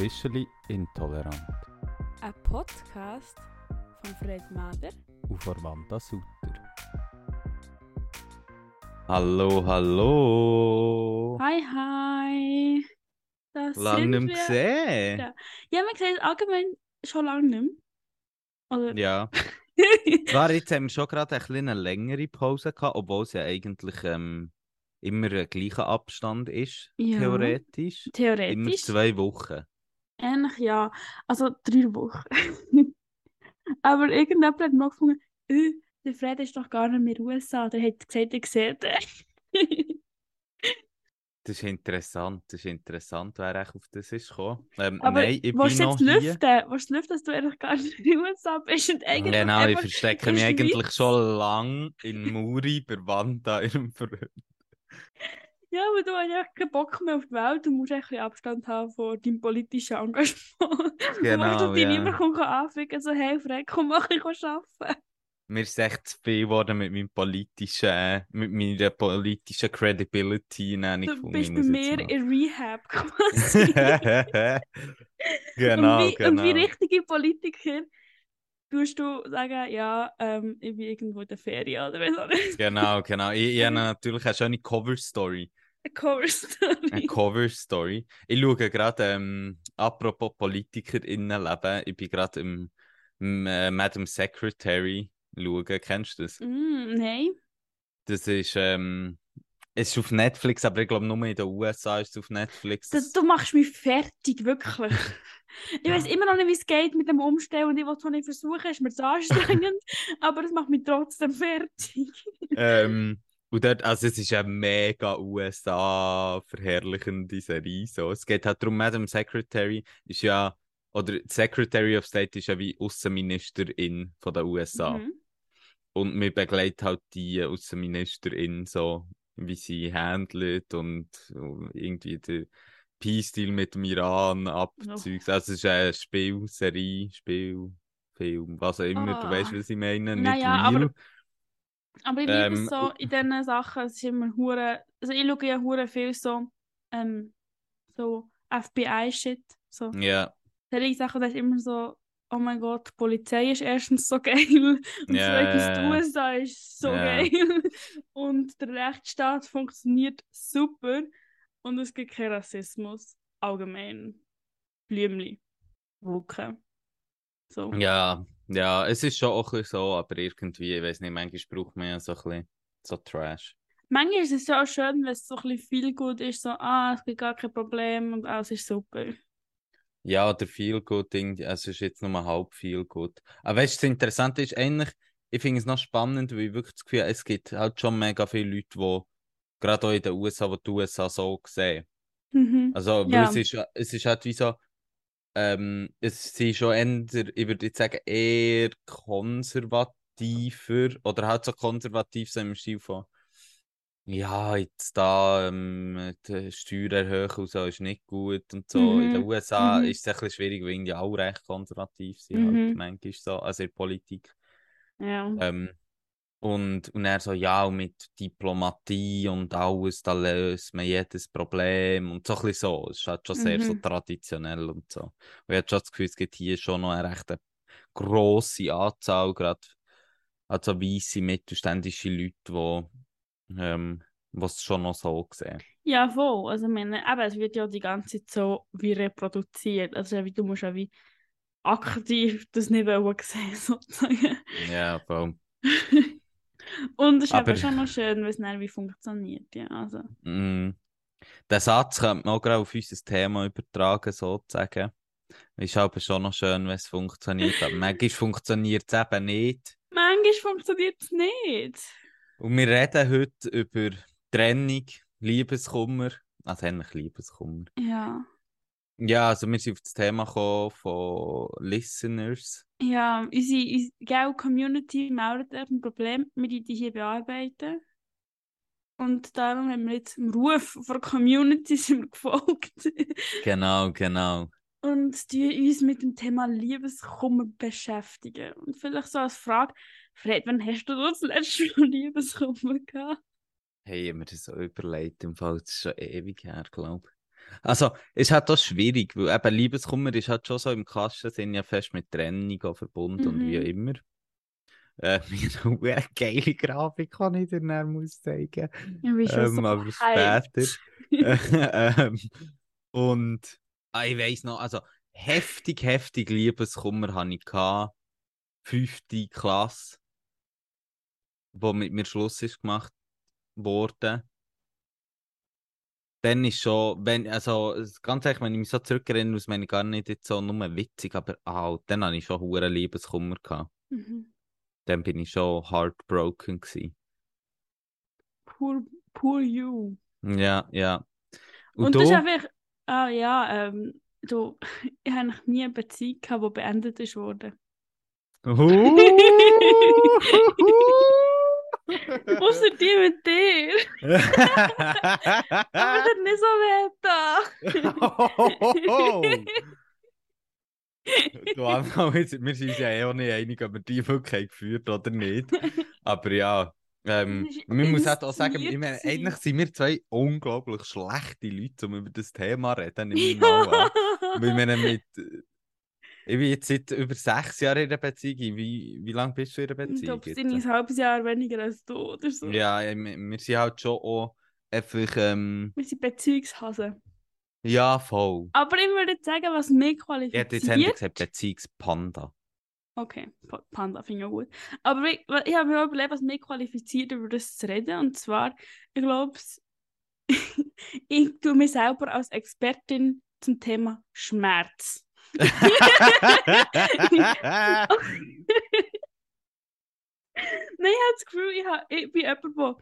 Officially Intolerant Ein Podcast von Fred Mader. und von Wanda Sutter. Hallo, hallo! Hi, hi. Da Lange sind nicht mehr gesehen! Ja. Ja, man sieht allgemein schon lange nicht mehr. Oder? Ja. Zwar jetzt haben wir schon gerade ein bisschen eine längere Pause gehabt, obwohl es ja eigentlich ähm, immer ein gleicher Abstand ist, Ja. theoretisch. Immer Theoretisch. zwei Wochen. Ähnlich, ja. Also drei Wochen. Aber irgendjemand hat mal gefunden, äh, der Fred ist doch gar nicht mehr in den USA. Der hat gesagt, er sieht den. Das ist interessant, das ist interessant, wer echt auf das ist gekommen. Ähm, Aber nein, ich willst bin du noch jetzt hier. lüften? Willst du lüften, dass du eigentlich gar nicht in den USA bist und eigentlich Genau, ich verstecke mich eigentlich schon lang in Muri bei Wanda im Ver Ja, aber du hast ja keinen Bock mehr auf die Welt und musst ein bisschen Abstand haben von deinem politischen Engagement. Genau, du dich ja. niemand kommt anficken so, hey Fred, komm, mach ich arbeiten. Mir ist echt zu viel geworden mit meinem politischen, äh, mit meiner politischen Credibility. Nein, Du gefunden, bist bei mir in Rehab quasi. genau, und, wie, genau. und wie richtige Politiker tust du sagen, ja, ähm, ich bin irgendwo in der Ferien oder was auch nicht. Genau, genau. Ich, ich habe natürlich eine schöne Cover-Story. Eine Cover-Story. Eine Cover-Story. Ich schaue gerade, ähm, apropos PolitikerInnenleben, ich bin gerade im, im äh, Madam Secretary schauen. Kennst du das? Mm, nein. Das ist, ähm, es ist auf Netflix, aber ich glaube nur in den USA ist es auf Netflix. Das, du machst mich fertig, wirklich. Ich weiß immer noch nicht, wie es geht mit dem Umstellen und ich will es nicht versuchen, ist mir zu anstrengend, aber es macht mich trotzdem fertig. ähm, und dort, also es ist eine mega USA-verherrlichende Serie. So. Es geht halt darum, Madam Secretary ist ja, oder Secretary of State ist ja wie Außenministerin von den USA. Mhm. Und wir begleiten halt die Außenministerin so, wie sie handelt und irgendwie den Peace-Deal mit dem Iran abzeugt. Also es ist eine Spielserie, Spielfilm, was auch immer, du Ah. weißt, was ich meine, nicht Naja, real. aber- Aber ich liebe Ähm, es so in diesen Sachen, es ist immer hure, also ich schaue ja hure viel so, ähm, so FBI-Shit, so. Ja, Solche Sachen, das ist immer so, oh mein Gott, die Polizei ist erstens so geil und Ja, zweitens die. USA ist so Ja. geil und der Rechtsstaat funktioniert super und es gibt keinen Rassismus, allgemein. Blümli. Wolken. So. ja, ja, es ist schon auch ein bisschen so, aber irgendwie, ich weiß nicht, manchmal braucht man ja so ein bisschen so Trash. Manchmal ist es ja auch schön, wenn es so ein bisschen viel gut ist, so, ah, es gibt gar kein Problem und alles ist super. Ja, der Feel Good Ding, es ist jetzt nur halb Feel Good. Aber weißt du, das Interessante ist eigentlich, ich finde es noch spannend, weil ich wirklich das Gefühl habe, es gibt halt schon mega viele Leute, die gerade auch in den USA, die die USA so sehen. Mhm. Also, Ja. es ist, es ist halt wie so, ähm, es sind schon eher, ich würde jetzt sagen, eher konservativer oder halt so konservativ so im Stil von, ja, jetzt da ähm, die Steuern erhöhen und so ist nicht gut und so. In den Mhm. USA Mhm. ist es ein bisschen schwierig, weil die auch recht konservativ sind, Mhm. halt manchmal so, also in der Politik. Ja. Ähm, und, und er so, ja, und mit Diplomatie und alles, da löst man jedes Problem und so ein bisschen so. Es ist halt schon sehr so Mhm. traditionell und so. Und ich habe schon das Gefühl, es gibt hier schon noch eine recht grosse Anzahl, gerade also weisse mittelständische Leute, die ähm, was schon noch so sehen. Ja, voll. Also, ich meine, eben, es wird ja die ganze Zeit so wie reproduziert. Also, wie, du musst ja wie aktiv das nicht sehen, sozusagen. Ja, voll. Und es ist Aber- aber schon noch schön, wie es dann wie funktioniert. Ja, also. Mm. Den Satz könnte man auch gerade auf unser Thema übertragen, sozusagen. Ist aber schon noch schön, wenn es funktioniert. Aber manchmal funktioniert es eben nicht. Manchmal funktioniert es nicht. Und wir reden heute über Trennung, Liebeskummer. Also eigentlich Liebeskummer. Ja. Ja, also wir sind auf das Thema gekommen von Listeners. Ja, unsere, unsere gell, Community meldet ein Problem, wir die hier bearbeiten. Und darum haben wir jetzt dem Ruf von der Community sind gefolgt. Genau, genau. und die uns mit dem Thema Liebeskummer beschäftigen. Und vielleicht so als Frage, Fred, wann hast du das letzte Mal Liebeskummer gehabt? Hey, ich hab mir das so überlegt, im Fall, das ist schon ewig her, glaube ich. Also, ist halt auch schwierig, weil eben Liebeskummer ist halt schon so im klassischen Sinn ja fest mit Trennung verbunden und wie Mhm. immer. Äh, mir eine geile Grafik kann ich dir dann muss zeigen. Ich bin schon Ähm, so aber hyped. ähm, und ah, ich weiss noch, also heftig, heftig Liebeskummer hatte ich gehabt. Fünfte Klasse, wo mit mir Schluss ist gemacht wurde. Dann ist schon, wenn, also ganz ehrlich, wenn ich mich so zurückerinnere, das meine ich gar nicht jetzt so nur witzig, aber ah, dann hatte ich schon hure Liebeskummer gehabt. Mhm. Dann bin ich schon heartbroken gewesen. Poor, poor you. Ja, ja. Und, Und du? das ist einfach, ah ja, ähm, du, ich habe eigentlich nie eine Beziehung gehabt, die beendet ist worden. Außer die mit dir. Aber das nicht so weh du Anna, wir sind wir uns ja eh auch nicht einig, ob wir die wirklich geführt oder nicht. Aber ja, ähm, man muss auch sagen, ich meine, eigentlich sind wir zwei unglaublich schlechte Leute, um über das Thema zu reden. Weil meine, mit, ich bin jetzt seit über sechs Jahren in einer Beziehung. Wie, wie lange bist du in einer Ich Beziehung? glaube, es sind ein halbes Jahr weniger als du oder so. Ja, ich meine, wir sind halt schon auch einfach, ähm, Wir sind Beziehungshasen. ja, voll. Aber ich würde sagen, was mich Ich hätte jetzt endlich qualifiziert. gesagt, Beziehungspanda. Okay, Pa- Panda finde ich auch gut. Aber ich, ich habe mir auch überlegt, was mich qualifiziert, über das zu reden. Und zwar, ich glaube, ich tue mich selber als Expertin zum Thema Schmerz. Nein, ich habe das Gefühl, ich, habe, ich bin jemand, der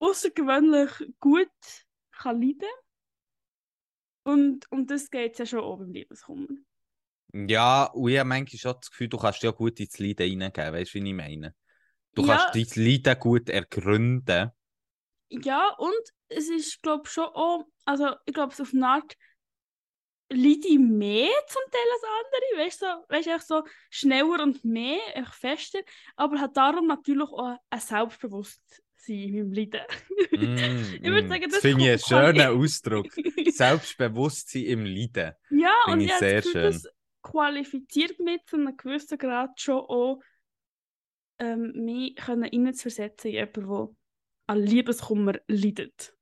außergewöhnlich gut kann leiden Und um das geht es ja schon auch beim Liebeskummer. Ja, und ich habe manchmal schon das Gefühl, du kannst ja gut ins Leiden reingeben, weißt du, wie ich meine? Du Ja. kannst dein Leiden gut ergründen. Ja, und es ist, glaube ich, schon auch, also ich glaube, auf eine Art leide ich mehr zum Teil als andere, weißt du, so, weißt, echt so schneller und mehr, echt fester, aber hat darum natürlich auch ein Selbstbewusstsein in meinem Leiden. Mm, Ich würde mm. sagen, das das finde ich einen schönen Ausdruck. Selbstbewusstsein im Leiden. Ja, Finde und ich sehr das Gefühl, das qualifiziert mich zu einem gewissen Grad schon auch, ähm, mich reinzuversetzen in jemanden, der an Liebeskummer leidet.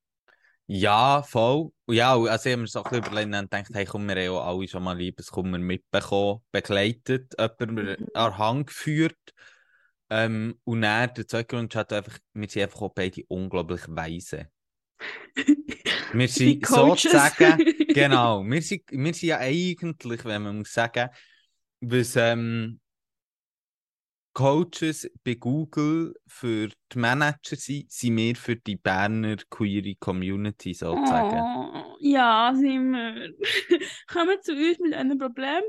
Ja, voll. Und Ja, also ich habe mir so ein bisschen überlegt und gedacht, hey, komm, wir haben ja alle schon mal Liebeskummer mitbekommen, begleitet, jemanden Mhm. an der Hand geführt. Ähm, und dann, der zweite Grund halt einfach, wir sind einfach auch beide unglaublich weise. Wir sind sozusagen, genau, wir sind, wir sind ja eigentlich, wenn man muss sagen, was ähm, Coaches bei Google für die Manager sind, sind wir für die Berner queere Community sozusagen. Oh, ja, sind wir. Kommen zu uns mit einem Problem.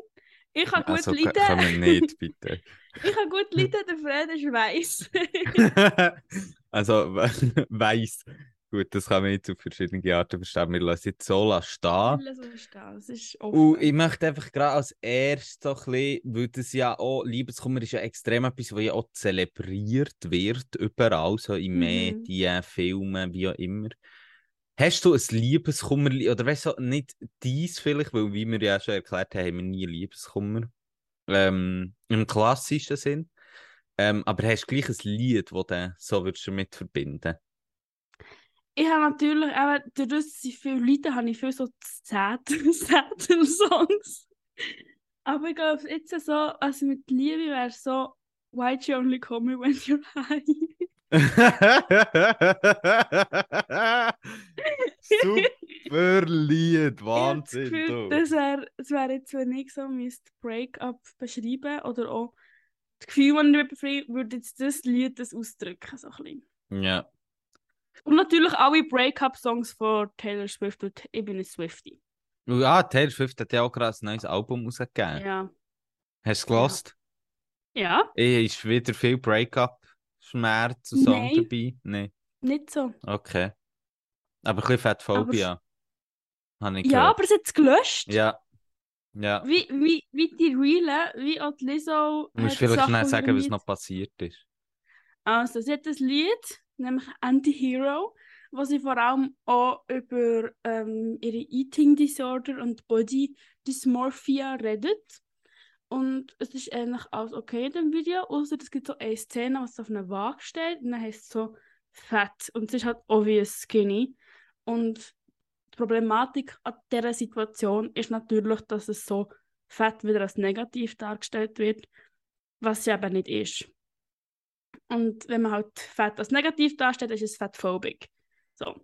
Ich kann gut Also, leiden. wir nicht, bitte. Ich kann gut leiden, der Fred ist weiss. also, weiss. Gut, das kann man jetzt auf verschiedene Arten verstehen. Wir lassen es jetzt so stehen. Das ist offen. Und ich möchte einfach gerade als erstes so ein bisschen, weil das ja auch, Liebeskummer ist ja extrem etwas, was ja auch zelebriert wird, überall, so in Mhm. Medien, Filmen, wie auch immer. Hast du ein Liebeskummer, oder weißt du, nicht dies vielleicht, weil wie wir ja schon erklärt haben, haben wir nie Liebeskummer, ähm, im klassischen Sinn, ähm, aber hast du gleich ein Lied, das du so würdest damit verbinden Ich habe natürlich, eben, dadurch, dass ich viele Leute habe, ich viel so Sad-Songs. Aber ich glaube, jetzt so, also mit Liebe wäre so Why'd you only call me when you're high? Super Lied, Ich Wahnsinn. Gefühl, du. das wäre wär jetzt, wenn ich so mein Breakup beschreiben oder auch das Gefühl, das ich dabei befreie, würde jetzt das Lied das ausdrücken. So ein bisschen. Ja. Und natürlich alle Breakup-Songs von Taylor Swift und ich bin ein Swiftie. Und Ja, Taylor Swift hat ja auch gerade ein neues Album rausgegeben. Ja. Hast du es gelost? Ja, Eh, Ist wieder viel Breakup-Schmerz und Song Nein. dabei? Nein. nicht so. Okay. Aber ein bisschen Fettphobia. Ich Ja, gehört. aber es hat es gelöscht. Ja. Ja. Wie, wie, wie die Reelen, wie auch Lizzo. Du musst vielleicht schnell sagen, was noch passiert ist. Also, sie hat das Lied, nämlich Anti-Hero. wo sie vor allem auch über ähm, ihre Eating Disorder und Body Dysmorphia redet. Und es ist eigentlich alles okay in dem Video, außer es gibt so eine Szene, was auf einer Waage steht und dann heißt es so fett und es ist halt obvious skinny. Und die Problematik an dieser Situation ist natürlich, dass es so fett wieder als negativ dargestellt wird, was es eben nicht ist. Und wenn man halt Fett als negativ darstellt, ist es fettphobic. So.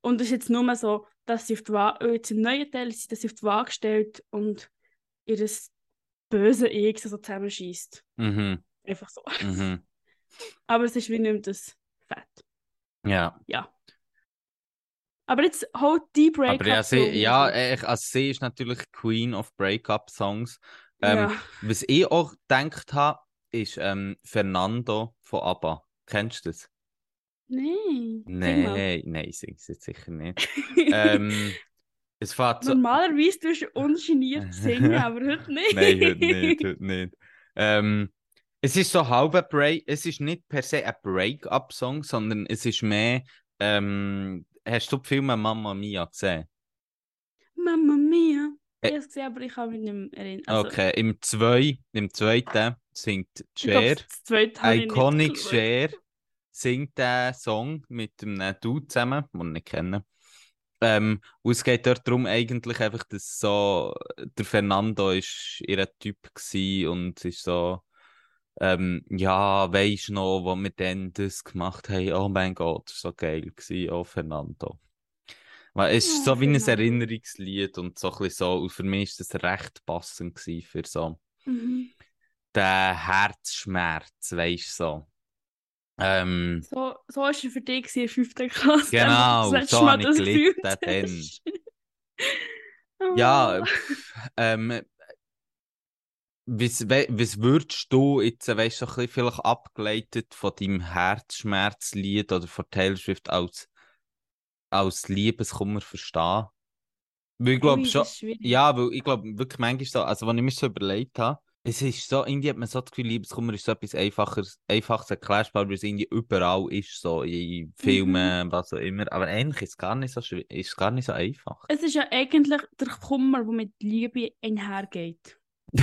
Und es ist jetzt nur so, dass sie auf die Waage, jetzt im neuen Teil, dass sie auf die Waage stellt und ihr böse Ich so zusammenschießt. Mhm. Einfach so. Mhm. Aber es ist wie nicht das Fett. Ja. Ja. Aber jetzt holt die Breakup. Aber ja, sie, ja ich, also sie ist natürlich Queen of Breakup-Songs. Ähm, ja. Was ich auch gedacht habe, ist ähm, Fernando von ABBA. Kennst du das? Nein. Nein, nein, sing es jetzt sicher nicht. ähm, es fährt so... Normalerweise tust du ungeniert singen, aber heute nicht. nein, heute nicht, heute nicht. Ähm, es ist so halb ein Break, es ist nicht per se ein Break-up-Song, sondern es ist mehr, ähm, hast du die Filme Mamma Mia gesehen? Mamma Mia. Äh, ich habe es gesehen, aber ich kann mich nicht mehr erinnern. Also, okay, im, zwei, im zweiten singt Cher, Iconic. Cher, singt den Song mit einem Dude zusammen, den ich nicht kenne. Ähm, und es geht dort darum, eigentlich einfach, dass so, der Fernando ist ihr Typ gsi und ist so, ähm, ja, weisst noch, wo wir dann das gemacht haben, oh mein Gott, das war so geil gsi, oh Fernando. Weil es ist Oh, so wie ein Fernando. Erinnerungslied und so ein bisschen so, und für mich ist das recht passend für so Mhm. Den Herzschmerz, weisst du, so. Ähm, So, so war es für dich gewesen in der fünften Klasse. Genau, das so habe ich das gelitten. Oh. ja, pff, ähm, was, was würdest du jetzt, äh, weißt du, so ein bisschen vielleicht abgeleitet von deinem Herzschmerzlied oder von Taylor Swift als, als Liebeskummer verstehen? Weil ich glaube Ui, schon, ja, weil ich glaube wirklich manchmal so, also wenn ich mir so überlegt habe, es ist so, irgendwie hat man so das Gefühl, Liebeskummer ist so etwas einfaches, einfaches erklärbar, weil es irgendwie überall ist, so in Filmen, was auch immer, aber eigentlich ist es gar nicht so ist es gar nicht so einfach. Es ist ja eigentlich der Kummer, der mit Liebe einhergeht.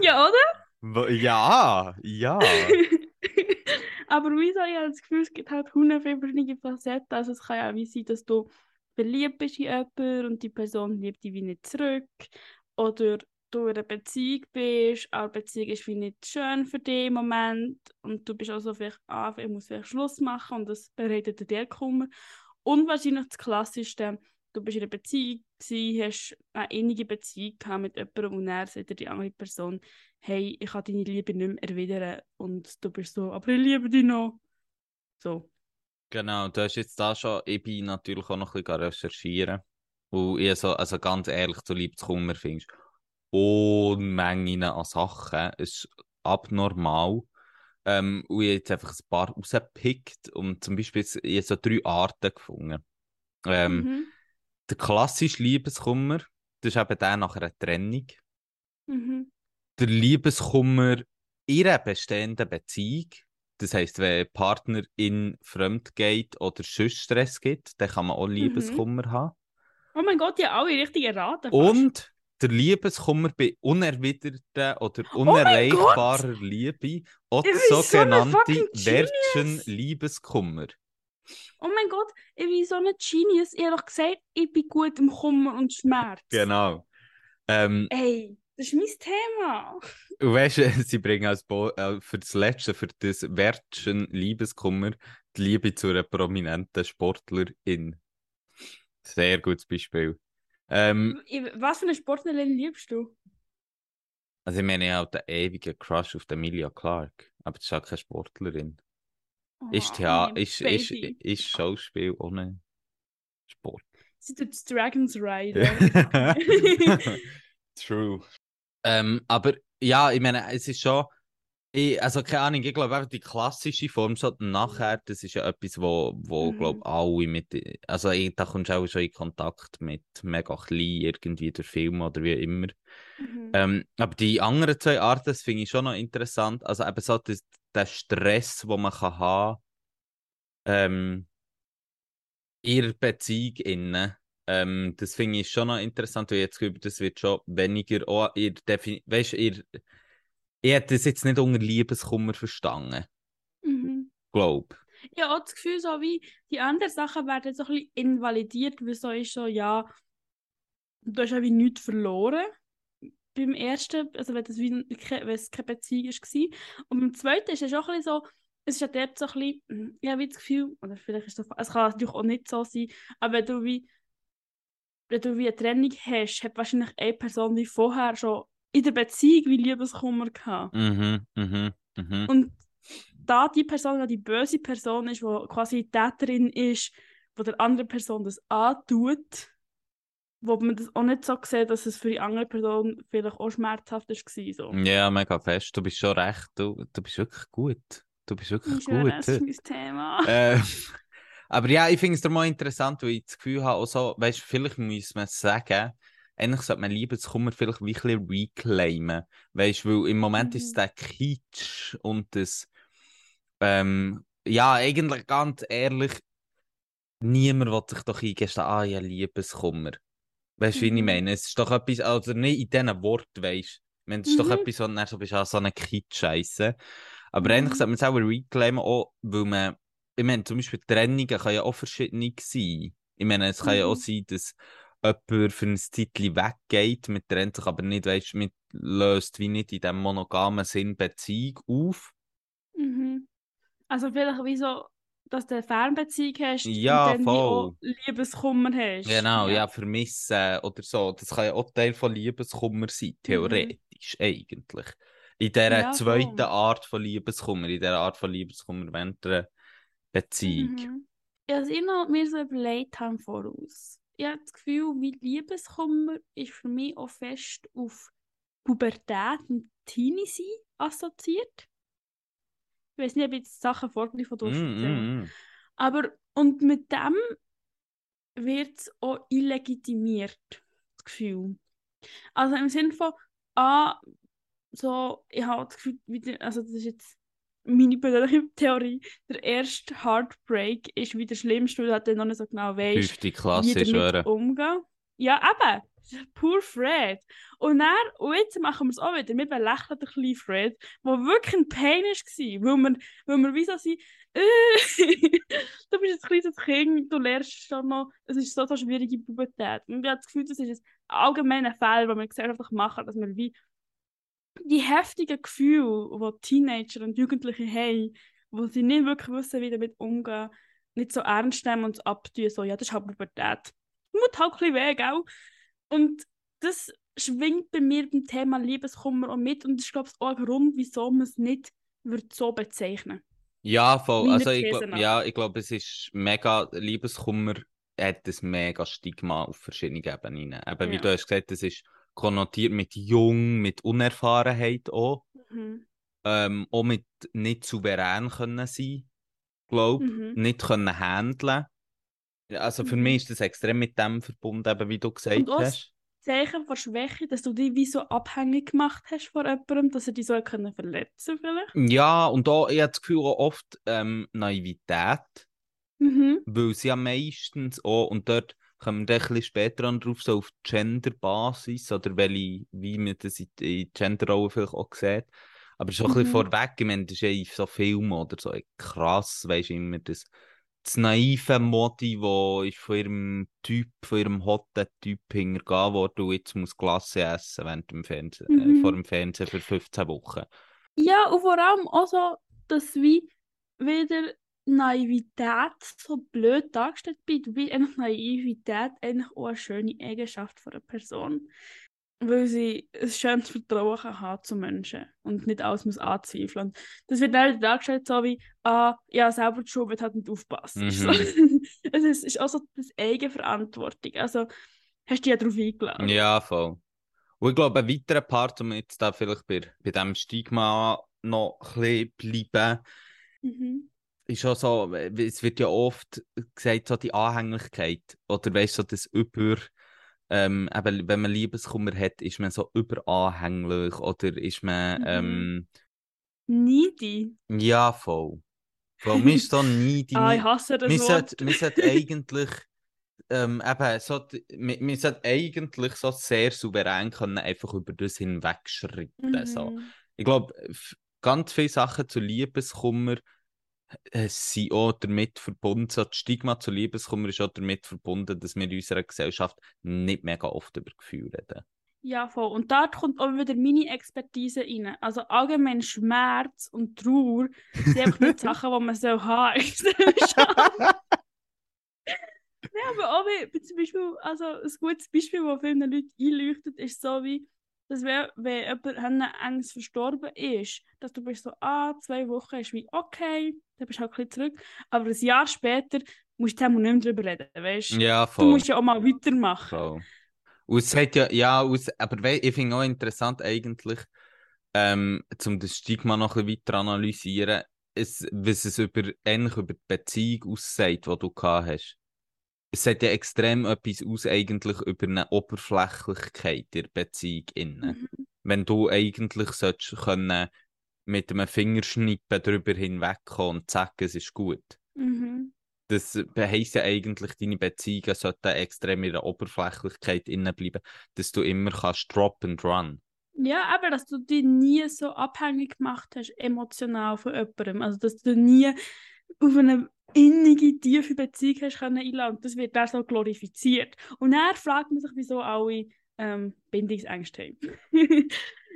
ja, oder? Ja, ja. Aber wieso? Ich habe das Gefühl, es gibt halt hundert verschiedene Facetten. Also es kann ja wie sein, dass du verliebt bist in jemanden und die Person liebt dich wie nicht zurück. Oder du in einer Beziehung bist, aber die Beziehung ist wie nicht schön für dich Moment und du bist auch so vielleicht, ah, ich muss vielleicht Schluss machen und das bereitet dir Kummer. Und wahrscheinlich das Klassischste, du bist in einer Beziehung gewesen, hast eine innige Beziehung gehabt mit jemandem und dann sagt die andere Person, hey, ich kann deine Liebe nicht mehr erwidern und du bist so, aber ich liebe dich noch. So. Genau, du hast jetzt da schon, ich bin natürlich auch noch ein bisschen recherchieren. Und ich so, also ganz ehrlich, du Liebeskummer findest Unmengen an Sachen. Es ist abnormal. Ähm, und ich habe jetzt einfach ein paar rausgepickt und zum Beispiel jetzt- ich so drei Arten gefunden. Ähm, Mhm. Der klassische Liebeskummer, das ist eben der nach einer Trennung. Mhm. Der Liebeskummer in einer bestehenden Beziehung. Das heisst, wenn ein Partner in fremd geht oder sonst Stress gibt, dann kann man auch Liebeskummer haben. Oh mein Gott, haben alle richtig erraten. Und der Liebeskummer bei unerwiderter oder Oh unerreichbarer Liebe, auch Ich der bin so ein sogenannte fucking Genius. Virgin-Liebeskummer. Oh mein Gott, ich bin so ein Genius. Ich habe doch gesagt, ich bin gut im Kummer und Schmerz. Genau. Ähm, Ey, das ist mein Thema. Weißt du, sie bringen als Bo äh, für das Letzte, für das Wertchen Liebeskummer, die Liebe zu einer prominenten Sportlerin. Sehr gutes Beispiel. Ähm, Was für eine Sportlerin liebst du? also ich meine, ich habe den ewigen Crush auf Emilia Clarke, aber das ist auch keine Sportlerin. Ist, Oh, Thea mein ist, ist, ist Schauspiel ohne Sport. Sie tut Dragons Rider. True. Ähm, aber ja, ich meine, es ist schon, Ich, also keine Ahnung, ich glaube einfach die klassische Form so nachher, das ist ja etwas, wo, wo Mhm. glaube alle mit, also ich, da kommst du auch schon in Kontakt mit mega klein irgendwie durch Film oder wie immer. Mhm. Ähm, aber die anderen zwei Arten, das finde ich schon noch interessant. Also eben so das, der Stress, den man kann haben ähm, in der Beziehung innen. Ähm, das finde ich schon noch interessant, weil jetzt über das wird schon weniger auch ihr Defin weißt, ihr ich hätte das jetzt nicht unter Liebeskummer verstanden, Mhm. glaube Ich habe auch das Gefühl, so wie die anderen Sachen werden so ein bisschen invalidiert, weil so ist so, ja, du hast ja wie nichts verloren beim ersten, also wenn, das wie, ke- wenn es keine Beziehung war. Und beim zweiten ist es auch ein bisschen so, es ist ja dort so ein bisschen, hm, ich habe wie das Gefühl, oder vielleicht ist es, es kann natürlich auch nicht so sein, aber wenn du wie, wenn du wie eine Trennung hast, hat wahrscheinlich eine Person wie vorher schon in der Beziehung wie Liebeskummer gehabt. Mhm, mhm, mhm. Und da die Person ja die böse Person ist, die quasi die Täterin ist, wo der andere Person das antut, wo man das auch nicht so sieht, dass es für die andere Person vielleicht auch schmerzhaft war. So. Ja, mega fest. Du bist schon recht. Du, du bist wirklich gut. Du bist wirklich Ich gut. das ist mein Thema. Äh, aber ja, ich finde es mal interessant, weil ich das Gefühl habe, auch so, weißt, vielleicht muss man sagen, eigentlich sollte man Liebeskummer vielleicht wie ein bisschen reclaimen. Weißt weil im Moment ist Mhm. der Kitsch und das, ähm, ja, eigentlich ganz ehrlich, niemand will sich doch eingestehen, ah, ja, Liebeskummer. Weißt du, wie ich Mhm. meine? Es ist doch etwas, also nicht in diesen Worten, weißt du. Es ist doch Mhm. etwas, wo du so bist, ah, so eine Kitsch-Scheisse. Aber Mhm. eigentlich sollte man es auch reclaimen, auch weil man, ich meine, zum Beispiel Trennungen können ja auch verschiedene sein. Ich meine, es kann ja auch Mhm. sein, dass jemand für ein Zeitchen weggeht, man trennt sich aber nicht, weißt du, man löst wie nicht in diesem monogamen Sinn Beziehung auf. Mhm. Also vielleicht wie so, dass du eine Fernbeziehung hast Ja, und dann wie auch voll. Liebeskummer hast. Genau, ja, Ja. vermissen oder so. Das kann ja auch Teil von Liebeskummer sein, Mhm. theoretisch eigentlich. In dieser Ja, zweiten voll. Art von Liebeskummer, in dieser Art von Liebeskummer während der Beziehung. Mhm. Was ich noch mir so überlegt habe voraus. Ich habe das Gefühl, wie Liebeskummer ist für mich auch fest auf Pubertät und Teenie-Sein assoziiert. Ich weiß nicht, ob ich jetzt Sachen vorgreife, die du Mm, mm, mm. Aber, und mit dem wird es auch illegitimiert, das Gefühl. Also im Sinne von, ah, so, ich habe das Gefühl, also das ist jetzt meine persönliche Theorie, der erste Heartbreak ist wie der schlimmste, weil du halt dann noch nicht so genau weißt, Fünfte wie Klasse, damit umgehen. Ja, eben. Pur Fred. Und dann, und jetzt machen wir es auch wieder. Wir belächeln den kleinen Fred, der wirklich ein Pain war. Weil wir, weil wir wie so sind, äh, du bist ein kleines Kind, du lernst schon noch, es ist so eine schwierige Pubertät. Und ich habe das Gefühl, das ist ein allgemeiner Fall, den wir gesellschaftlich machen, dass wir wie die heftigen Gefühle, die Teenager und Jugendliche haben, wo sie nicht wirklich wissen, wie damit umgehen, nicht so ernst nehmen und es abtun, so, ja, das ist halt Pubertät. Tut halt ein bisschen weh, gell? Und das schwingt bei mir beim Thema Liebeskummer auch mit und das ist, glaube ich, auch ein Grund, wieso man es nicht wird so bezeichnen Ja, voll. Meiner Also ich nach. ja, ich glaube, es ist mega, Liebeskummer hat ein mega Stigma auf verschiedenen Ebenen. Eben, wie Ja. du hast gesagt, es ist konnotiert mit jung, mit Unerfahrenheit auch. Mhm. ähm, auch mit nicht souverän können sein, glaube Mhm. nicht können handeln. Also für Mhm. mich ist das extrem mit dem verbunden, eben wie du gesagt Und hast. Zeichen von Schwäche, dass du dich wie so abhängig gemacht hast von jemandem, dass er dich so können verletzen vielleicht. Ja, und da, ich habe das Gefühl auch oft ähm, Naivität, Mhm. weil sie ja meistens auch, und dort kommen wir dann ein bisschen später an drauf, so auf Gender-Basis oder welche, wie man das in, in Gender-Rollen vielleicht auch sieht. Aber schon ein bisschen Mhm. vorweg, ich meine, das ist ja in so Filmen oder so krass, weisst du immer, das, das naive Modi, wo ist von ihrem Typ, von ihrem hotten Typ hintergehen worden und jetzt muss Glasse essen während dem Fernsehen, äh, Mhm. vor dem Fernsehen für 15 Wochen. Ja, und vor allem auch so, dass wie wieder Naivität so blöd dargestellt wird, wie eigentlich Naivität eigentlich auch eine schöne Eigenschaft von einer Person. Weil sie ein schönes Vertrauen haben zu Menschen und nicht alles muss anzweifeln. Das wird dann dargestellt so wie, ah, ja, selber die Schule wird halt nicht aufpassen. So. es ist, ist auch so das Eigenverantwortung. Also hast du dich ja darauf eingeladen. Ja, voll. Und ich glaube, ein weiterer Part, um jetzt da vielleicht bei, bei diesem Stigma noch ein bisschen bleiben, Mhm. Ist auch so, es wird ja oft gesagt, so die Anhänglichkeit oder weißt du, so das über, ähm, eben, wenn man Liebeskummer hat, ist man so überanhänglich oder ist man, Mhm. ähm, Needy. ja, voll. Voll, man ist so needy. Ah, ich hasse das man Wort. sollte, man sollte eigentlich, ähm, eben, so, die- man, man sollte eigentlich so sehr souverän können, einfach über das hinwegschreiten. So. Mhm. Ich glaube, ganz viele Sachen zu Liebeskummer äh, sind auch damit verbunden, so das Stigma zu Liebeskummer ist auch damit verbunden, dass wir in unserer Gesellschaft nicht mega oft über Gefühle reden. Ja, voll. Und dort kommt auch wieder meine Expertise rein. Also allgemein Schmerz und Trauer sind einfach nicht Sachen, die man so haben soll. Ja, aber auch wie, wie zum Beispiel, also ein gutes Beispiel, das vielen Leuten einleuchtet, ist so wie, dass wenn, wenn jemand Angst verstorben ist, dass du bist so, ah, zwei Wochen ist wie okay, dann bist du halt ein bisschen zurück. Aber ein Jahr später musst du nicht mehr darüber reden, weißt du? Ja, Du voll. musst ja auch mal weitermachen. voll. Und es hat ja, ja, aus, aber wei- ich finde auch interessant eigentlich, ähm, um das Stigma noch ein bisschen weiter analysieren, es, was es über, ähnlich über die Beziehung aussagt, die du gehabt hast. Es sagt ja extrem etwas aus eigentlich über eine Oberflächlichkeit der Beziehung innen. Mhm. Wenn du eigentlich solltest können mit einem Fingerschnippen darüber hinwegkommen und sagen, es ist gut. Mhm. Das heisst ja eigentlich, deine Beziehungen sollten extrem in der Oberflächlichkeit innen bleiben, dass du immer kannst drop and run. Ja, aber dass du dich nie so abhängig gemacht hast, emotional von jemandem. Also, dass du nie auf eine innige, tiefe Beziehung hast können einladen. Und das wird dann so glorifiziert. Und dann fragt man sich, wieso alle ähm, Bindungsängste haben.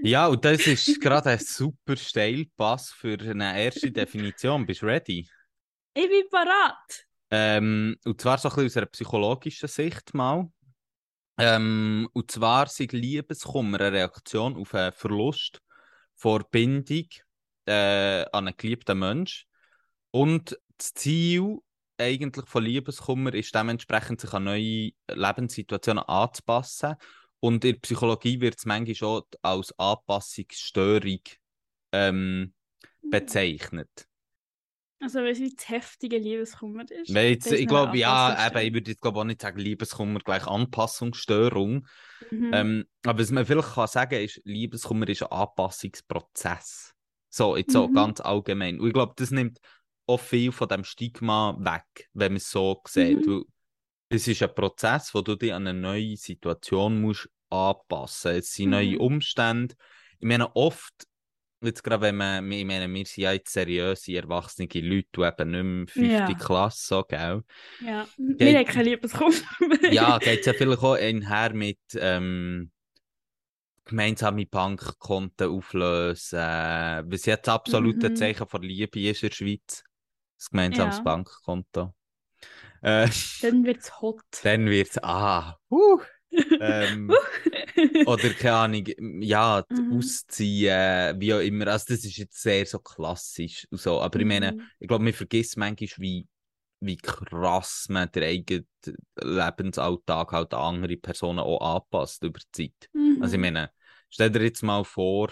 Ja, und das ist gerade ein super Steilpass für eine erste Definition. Bist du ready? ich bin parat. Ähm, und zwar so ein bisschen aus einer psychologischen Sicht mal. Ähm, und zwar sind Liebeskummer eine Reaktion auf einen Verlust vor Bindung äh, an einen geliebten Mensch. Und das Ziel eigentlich von Liebeskummer ist dementsprechend, sich an neue Lebenssituationen anzupassen. Und in der Psychologie wird es manchmal auch als Anpassungsstörung ähm, bezeichnet. Also, weil es wie das heftige Liebeskummer ist. Weil jetzt, ich glaube, ja, eben, ich würde jetzt glaube auch nicht sagen, Liebeskummer gleich Anpassungsstörung. Mhm. Ähm, aber was man vielleicht kann sagen ist, Liebeskummer ist ein Anpassungsprozess. So, jetzt so Mhm. ganz allgemein. Und ich glaube, das nimmt auch viel von dem Stigma weg, wenn man es so sieht. Mhm. Es ist ein Prozess, wo du dich an eine neue Situation musst anpassen. Es sind neue Mhm. Umstände. Ich meine, oft, jetzt gerade wenn man, ich meine, wir sind ja jetzt seriöse, erwachsene Leute, die eben nicht mehr fünfte Ja. Klasse, so, gell? ja. Geht- Wir haben kein Liebeskummer. Ja, geht es ja vielleicht auch einher mit ähm, gemeinsame Bankkonten auflösen. Was jetzt absolute Mhm. Zeichen von Liebe ist in der Schweiz. Das gemeinsames Ja. Bankkonto. Äh, Dann wird es hot. dann wird es, ah, uh, ähm, oder keine Ahnung, ja, Mhm. ausziehen, wie auch immer. Also, das ist jetzt sehr so klassisch. Und so. Aber ich meine, Mhm. ich glaube, man vergisst manchmal, wie, wie krass man den eigenen Lebensalltag halt an andere Personen auch anpasst über die Zeit. Mhm. Also ich meine, stell dir jetzt mal vor,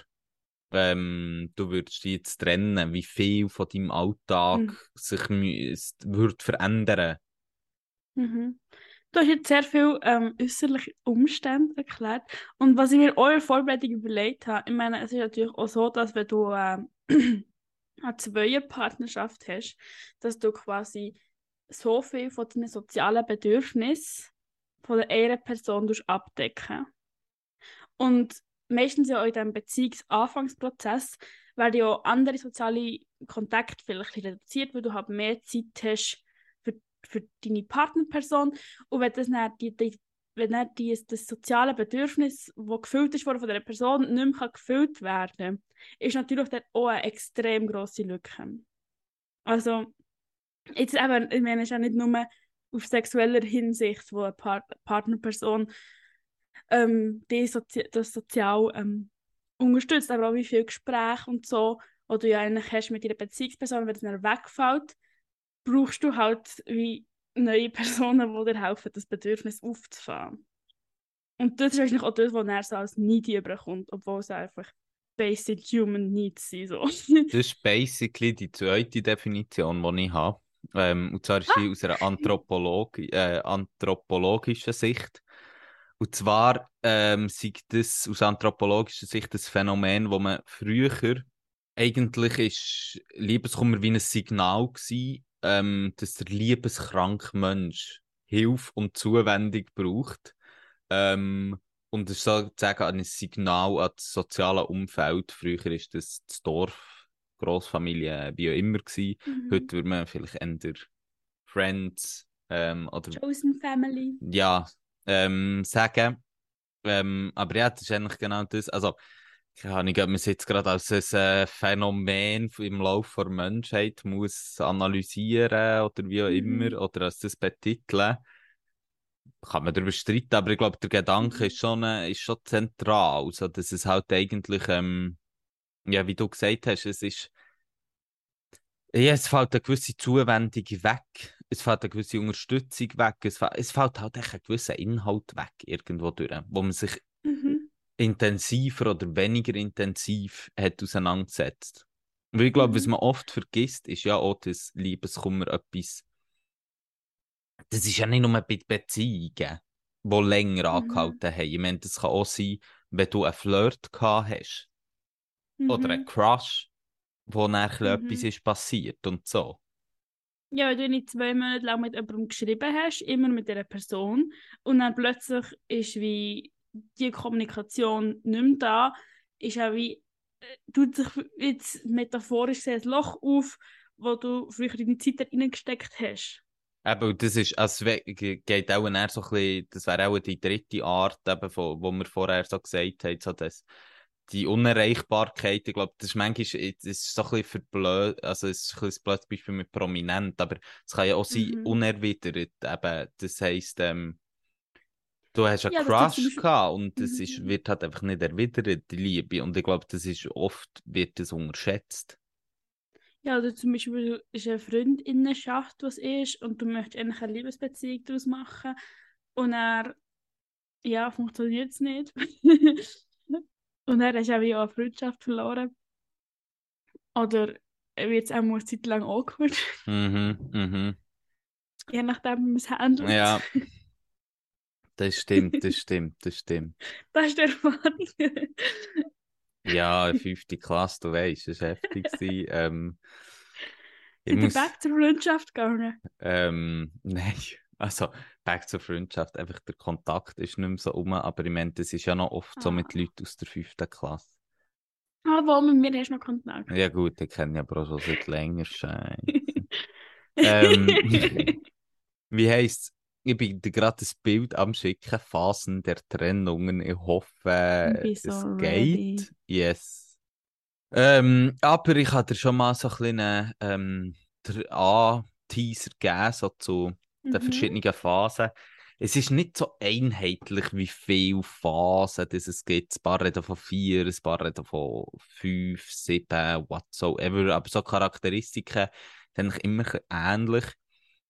ähm, du würdest dich jetzt trennen, wie viel von deinem Alltag Mhm. sich würde verändern. Mhm. Du hast jetzt sehr viel ähm, äußerliche Umstände erklärt. Und was ich mir der Vorbereitung überlegt habe, ich meine, es ist natürlich auch so, dass wenn du ähm, eine Zweierpartnerschaft hast, dass du quasi so viel von deinen sozialen Bedürfnissen von der einen Person abdecken. Und meistens ja auch in diesem Beziehungsanfangsprozess werden ja andere soziale Kontakte vielleicht reduziert, weil du halt mehr Zeit hast für, für deine Partnerperson. Und wenn das dann die, die, wenn dann die, das soziale Bedürfnis, das gefüllt ist von dieser Person, nicht mehr gefüllt werden kann, ist natürlich dort auch eine extrem grosse Lücke. Also, jetzt eben, ich meine, es ist ja nicht nur auf sexueller Hinsicht, wo eine Par Partnerperson ähm, die Sozi das sozial ähm, unterstützt, aber auch wie viel Gespräch und so, oder du ja eigentlich hast mit deiner Beziehungsperson, wenn es dann wegfällt, brauchst du halt wie neue Personen, die dir helfen, das Bedürfnis aufzufahren. Und das ist wahrscheinlich auch das, was er so als needy überkommt, obwohl es einfach basic human needs sind. So. Das ist basically die zweite Definition, die ich habe. Ähm, und zwar ist sie aus einer Anthropologi äh, anthropologischen Sicht. Und zwar ähm, sieht das aus anthropologischer Sicht das Phänomen, wo man früher eigentlich ist Liebeskummer wie ein Signal gewesen, ähm, dass der liebeskranke Mensch Hilfe und Zuwendung braucht. Ähm, und es ist sozusagen ein Signal an das soziale Umfeld. Früher war das das Dorf, Großfamilie, wie auch immer. Gewesen. Mhm. Heute würde man vielleicht eher Friends ähm, oder Chosen Family. ja, ähm, sagen. Ähm, aber ja, das ist eigentlich genau das. Also, keine Ahnung, ob man es jetzt gerade als ein äh, Phänomen im Laufe der Menschheit muss analysieren oder wie auch Mhm. immer, oder als das betiteln. Kann man darüber streiten, aber ich glaube, der Gedanke Mhm. ist schon, äh, ist schon zentral. Also, dass es halt eigentlich, ähm, ja, wie du gesagt hast, es ist, ja, es fällt eine gewisse Zuwendung weg. Es fällt eine gewisse Unterstützung weg. Es fällt, es fällt halt echt ein gewisser Inhalt weg, irgendwo durch, wo man sich Mhm. intensiver oder weniger intensiv hat auseinandergesetzt. Weil ich glaube, was Mhm. man oft vergisst, ist ja auch, dass Liebeskummer etwas. Das ist ja nicht nur bei Beziehungen, die länger Mhm. angehalten haben. Ich meine, das kann auch sein, wenn du einen Flirt gehabt hast oder einen Mhm. Crush, wo nachher Mhm. etwas ist passiert und so. Ja, wenn du nicht zwei Monate lang mit jemandem geschrieben hast, immer mit dieser Person, und dann plötzlich ist wie die Kommunikation nicht mehr da, ist auch wie, äh, tut sich jetzt metaphorisch gesehen ein Loch auf, wo du früher deine Zeit da reingesteckt hast. Eben, das ist, also, geht auch eher so ein bisschen, das wäre auch die dritte Art, eben, von, wo wir vorher so gesagt haben, so das, die Unerreichbarkeit, ich glaube, das ist manchmal, das ist so ein bisschen verblöd, also es ist ein bisschen blödes Beispiel mit prominent, aber es kann ja auch sein, Mhm. unerwidert, eben, das heisst, ähm, du hast einen Ja, Crush Beispiel- gehabt und das ist, Mhm. wird halt einfach nicht erwidert, die Liebe, und ich glaube, das ist oft, wird das unterschätzt. Ja, oder zum Beispiel ist eine Freundinnenschaft, was ist, und du möchtest eigentlich eine Liebesbeziehung daraus machen, und er ja, funktioniert es nicht. und dann hast du auch eine Freundschaft verloren. Oder wird es auch eine Zeit lang awkward, Mhm, mhm. je nachdem, wie man es handelt. Ja, das stimmt, das stimmt, das stimmt. Das ist die Erfahrung. Ja, fünfte Klasse, du weißt, das war heftig. ähm, ich Sind muss, back zur Freundschaft gegangen? ähm, nein, also, back zur Freundschaft, einfach der Kontakt ist nicht mehr so um, aber ich meine, das ist ja noch oft so mit Ah. Leuten aus der fünften Klasse. Ah, wo mit mir hast du noch Kontakt? Ja gut, die kenne ich aber auch schon seit länger. Scheiße. Ähm, Wie heisst Ich bin gerade das Bild am schicken, Phasen der Trennungen. Ich hoffe, Ich bin es so geht. ready. Yes. Ähm, aber ich dir schon mal so ein kleinen ähm, A-Teaser gegeben, so zu den Mhm. verschiedenen Phasen. Es ist nicht so einheitlich, wie viele Phasen das es gibt. Ein paar reden von vier, ein paar reden von fünf, sieben, whatsoever. Aber so Charakteristiken sind immer ähnlich.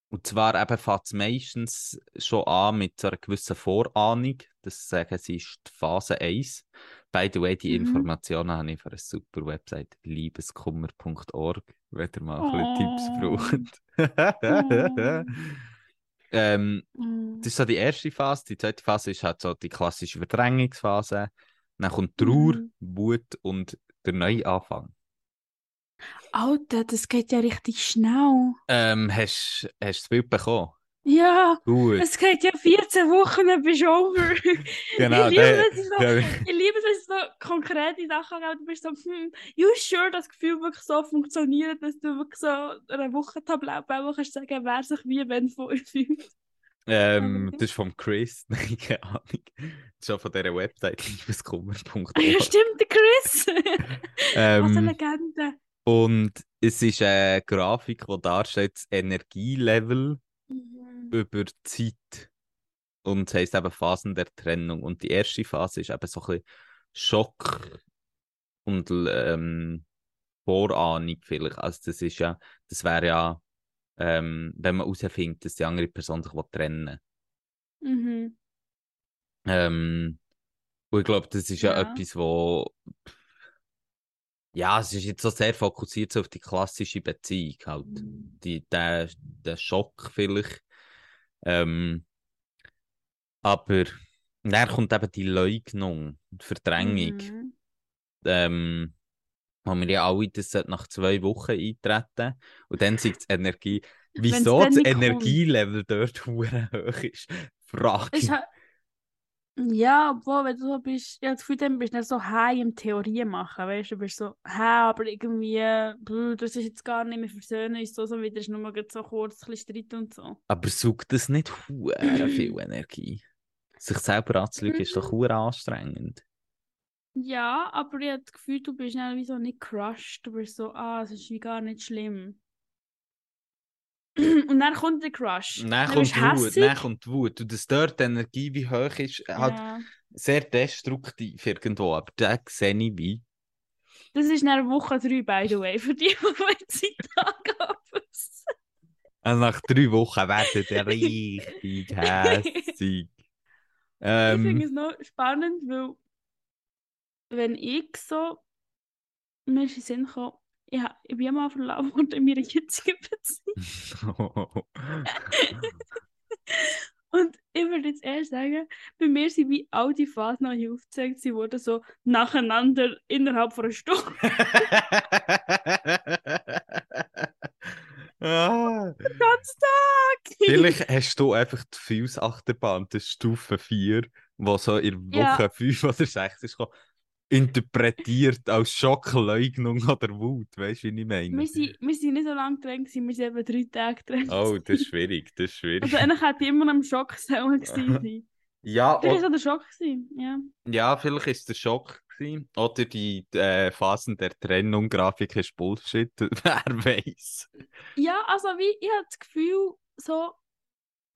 Und zwar eben fängt es meistens schon an mit so einer gewissen Vorahnung. Das sagen sie ist die Phase 1. By the way, die Mhm. Informationen habe ich für eine super Website, liebeskummer.org, wenn ihr mal ein bisschen Tipps Oh. Ähm, Mm. das ist so die erste Phase. Die zweite Phase ist halt so die klassische Verdrängungsphase. Dann kommt Trauer, Mhm. Wut und der Neuanfang. Alter, das geht ja richtig schnell. Ähm, hast, hast du das Bild bekommen? Ja, Gut. es geht ja 14 Wochen, dann bist du over. Genau, ich liebe, der- so, der- ich liebe, dass ich so konkrete Sachen habe. Du bist so, hm, you sure, das Gefühl wirklich so funktioniert, dass du wirklich so eine Woche Tableau kannst sagen, wer sich wie wenn fühlt. Ähm, Okay. das ist vom Chris, keine Ahnung. Das ist schon von dieser Website, liebeskummer.org. Ja, stimmt, der Chris. Was eine ähm, Legende. und es ist eine Grafik, die darstellt das Energielevel Mhm. Über die Zeit. Und es heisst eben Phasen der Trennung. Und die erste Phase ist eben so ein bisschen Schock und ähm, Vorahnung vielleicht. Also das ist ja, das wäre ja, ähm, wenn man herausfindet, dass die andere Person sich trennen will. Mhm. Ähm, und ich glaube, das ist ja, Ja. etwas, wo Ja, es ist jetzt so sehr fokussiert so auf die klassische Beziehung halt. Die, der, der Schock vielleicht. Ähm, aber dann kommt eben die Leugnung, die Verdrängung. Mhm. Ähm, wo wir ja alle das nach zwei Wochen eintreten. Und dann sieht die Energie. Wieso das nicht kommt. Energielevel dort hoch ist, frage ich. Ja, obwohl, wenn du so bist, ja, das Gefühl, dann bist du nicht so high im Theorie machen, weißt du, du bist so, hä, aber irgendwie, brr, das ist jetzt gar nicht mehr versöhnen, ist so, so wieder, ist nur mal so kurz ein bisschen Streit und so. Aber sucht das nicht hure viel Energie? Sich selber anzulügen ist doch hure anstrengend. Ja, aber ich habe das Gefühl, du bist dann wie so nicht crushed, du bist so, ah, es ist wie gar nicht schlimm. Und dann kommt der Crush. Dann Dann kommt die Wut, dann kommt die Wut. Und dass dort die Energie wie hoch ist, halt Ja. sehr destruktiv irgendwo. Aber da sehe ich wie. Das ist dann Woche 3, by the way, für die, die Zeit angeben. Also nach drei Wochen werden die richtig hässig. Ich finde Ähm, es noch spannend, weil wenn ich so mir ist in den Sinn kam, ha- ich bin ja mal verlaufen in meiner jetzigen Beziehung. Und ich würde jetzt eher sagen, bei mir sind wie all die Phasen hier aufgezeigt, sie wurden so nacheinander innerhalb von einer Stunde. ah, Ganz Tag! vielleicht hast du einfach die das ist Stufe 4, wo so in Ja. Woche 5 oder 6 ist gekommen, interpretiert als Schockleugnung oder Wut. Weißt du, wie ich meine? wir, sind, wir sind nicht so lange getrennt, wir sind eben drei Tage getrennt. Oh, das ist schwierig, das ist schwierig. Also eigentlich hätte ich immer im Schock sein. Ja, Vielleicht war der Schock. Gewesen. Ja. ja, vielleicht ist es der Schock gewesen. Oder die äh, Phasen der Trennung, Grafik ist Bullshit. Wer weiß. ja, also wie, ich habe das Gefühl, so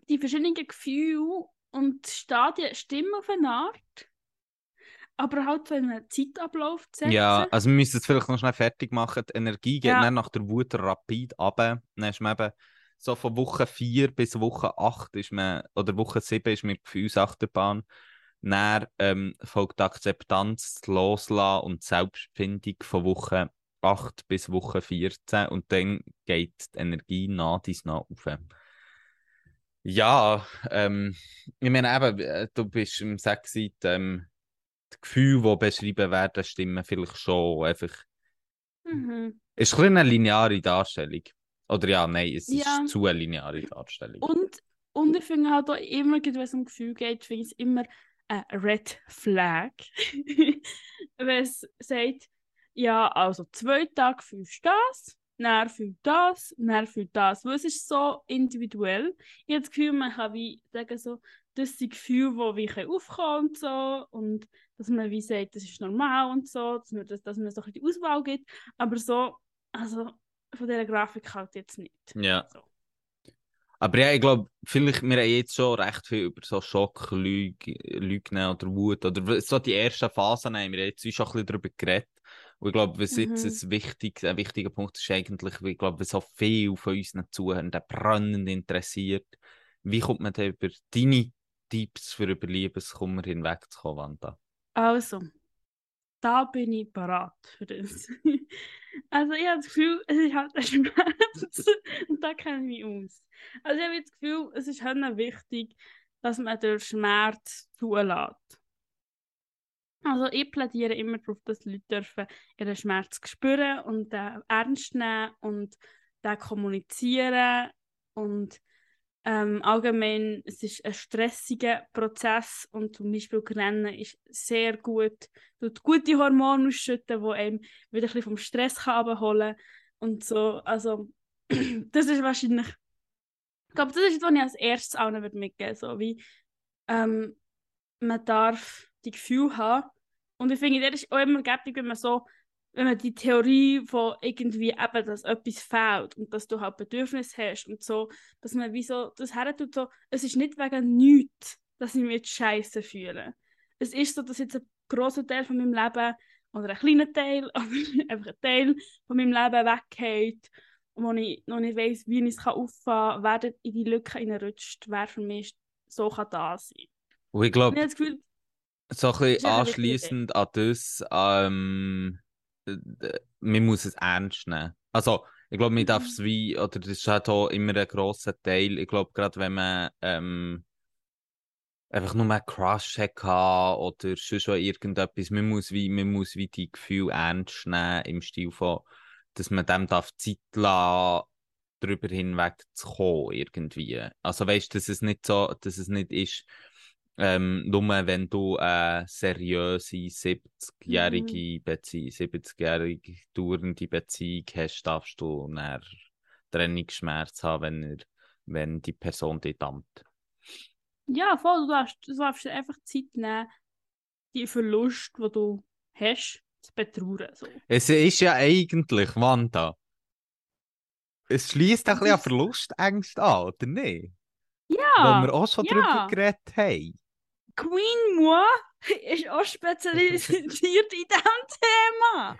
die verschiedenen Gefühle und Stadien stimmen auf eine Art, aber halt so in einen Zeitablauf zu setzen. Ja, also wir müssen es vielleicht noch schnell fertig machen. Die Energie geht Ja. dann nach der Wut rapid ab. Dann ist man eben so von Woche 4 bis Woche 8 ist man, oder Woche 7 ist man Gefühlsachterbahn. Dann ähm, folgt die Akzeptanz, das Loslassen und die Selbstfindung von Woche 8 bis Woche 14 und dann geht die Energie nach dies nach auf. Ja, ähm, ich meine eben, äh, du bist im Sexit, ähm, die Gefühle, die beschrieben werden, stimmen vielleicht schon einfach. Mhm. Es ist ein eine lineare Darstellung. Oder ja, nein, es Ja. ist zu eine lineare Darstellung. Und, und ich finde halt auch immer, wenn es um Gefühl geht, finde ich es immer ein Red Flag. wenn es sagt, ja, also zwei Tage fühlst du das, dann fühlst du das, dann fühlst du das. Weil es ist so individuell. Ich habe das Gefühl, man kann wie sagen, so, das sind Gefühle, die wie aufkommen und so. Und dass man wie sagt, das ist normal und so, dass man, dass, dass man so ein bisschen die Auswahl gibt. Aber so, also von dieser Grafik halt jetzt nicht. Ja. So. Aber ja, ich glaube, vielleicht, wir haben jetzt schon recht viel über so Schock, Lüge, Lügen oder Wut oder so die ersten Phasen haben wir jetzt schon ein bisschen darüber geredet. Und ich glaube, was jetzt Mhm. ein, wichtig, ein wichtiger Punkt ist eigentlich, ich glaube, wenn so viel von unseren Zuhörern brennend interessiert, wie kommt man denn über deine Tipps für über Liebeskummer hinwegzukommen, Wanda? Also, da bin ich parat für das. also, ich habe das Gefühl, es ist halt ein Schmerz. Und da kenne ich mich aus. Also, ich habe das Gefühl, es ist halt wichtig, dass man den Schmerz zulässt. Also, ich plädiere immer darauf, dass die Leute dürfen ihren Schmerz spüren und den ernst nehmen und den kommunizieren und ähm, allgemein, es ist ein stressiger Prozess und zum Beispiel Rennen ist sehr gut, tut gute Hormone ausschütten, die einem wieder ein vom Stress abholen und so, also das ist wahrscheinlich, ich glaube, das ist, was ich als erstes allen würde mitgeben, so wie ähm, man darf die Gefühle haben. Und ich finde, das ist auch immer gäbig, wenn man so wenn man die Theorie von irgendwie eben, dass etwas fehlt und dass du halt Bedürfnis hast und so, dass man wie so das her tut, so, es ist nicht wegen nichts, dass ich mich jetzt scheiße fühle. Es ist so, dass jetzt ein grosser Teil von meinem Leben oder ein kleiner Teil oder einfach ein Teil von meinem Leben weggeht und wo ich noch nicht weiss, wie ich es auffangen kann, wer in die Lücke reinrutscht, wer für mich so kann da sein. Und ich glaube, so ein bisschen anschliessend an das, ähm, äh, man muss es ernst nehmen. Also, ich glaube, man darf Mhm. es wie, oder das ist halt auch immer ein grosser Teil. Ich glaube, gerade wenn man ähm, einfach nur einen Crush hatte oder schon schon irgendetwas, man muss wie, man muss wie die Gefühle ernst nehmen im Stil von, dass man dem darf Zeit lassen, darüber hinweg zu kommen, irgendwie. Also weißt du, dass es nicht so, dass es nicht ist, ähm, nur wenn du eine seriöse 70-jährige Beziehung, 70-jährige dauernde Beziehung hast, darfst du einen Trennungsschmerz haben, wenn, er, wenn die Person dich dammt. Ja, voll, du darfst, du darfst dir einfach Zeit nehmen, die Verlust, die du hast, zu betrauern. So. Es ist ja eigentlich, Wanda, es schließt ein bisschen an Verlustängste an, oder nicht? Ja, Weil wir auch schon ja. drüber geredet haben. Queen Moi ist auch spezialisiert in diesem Thema.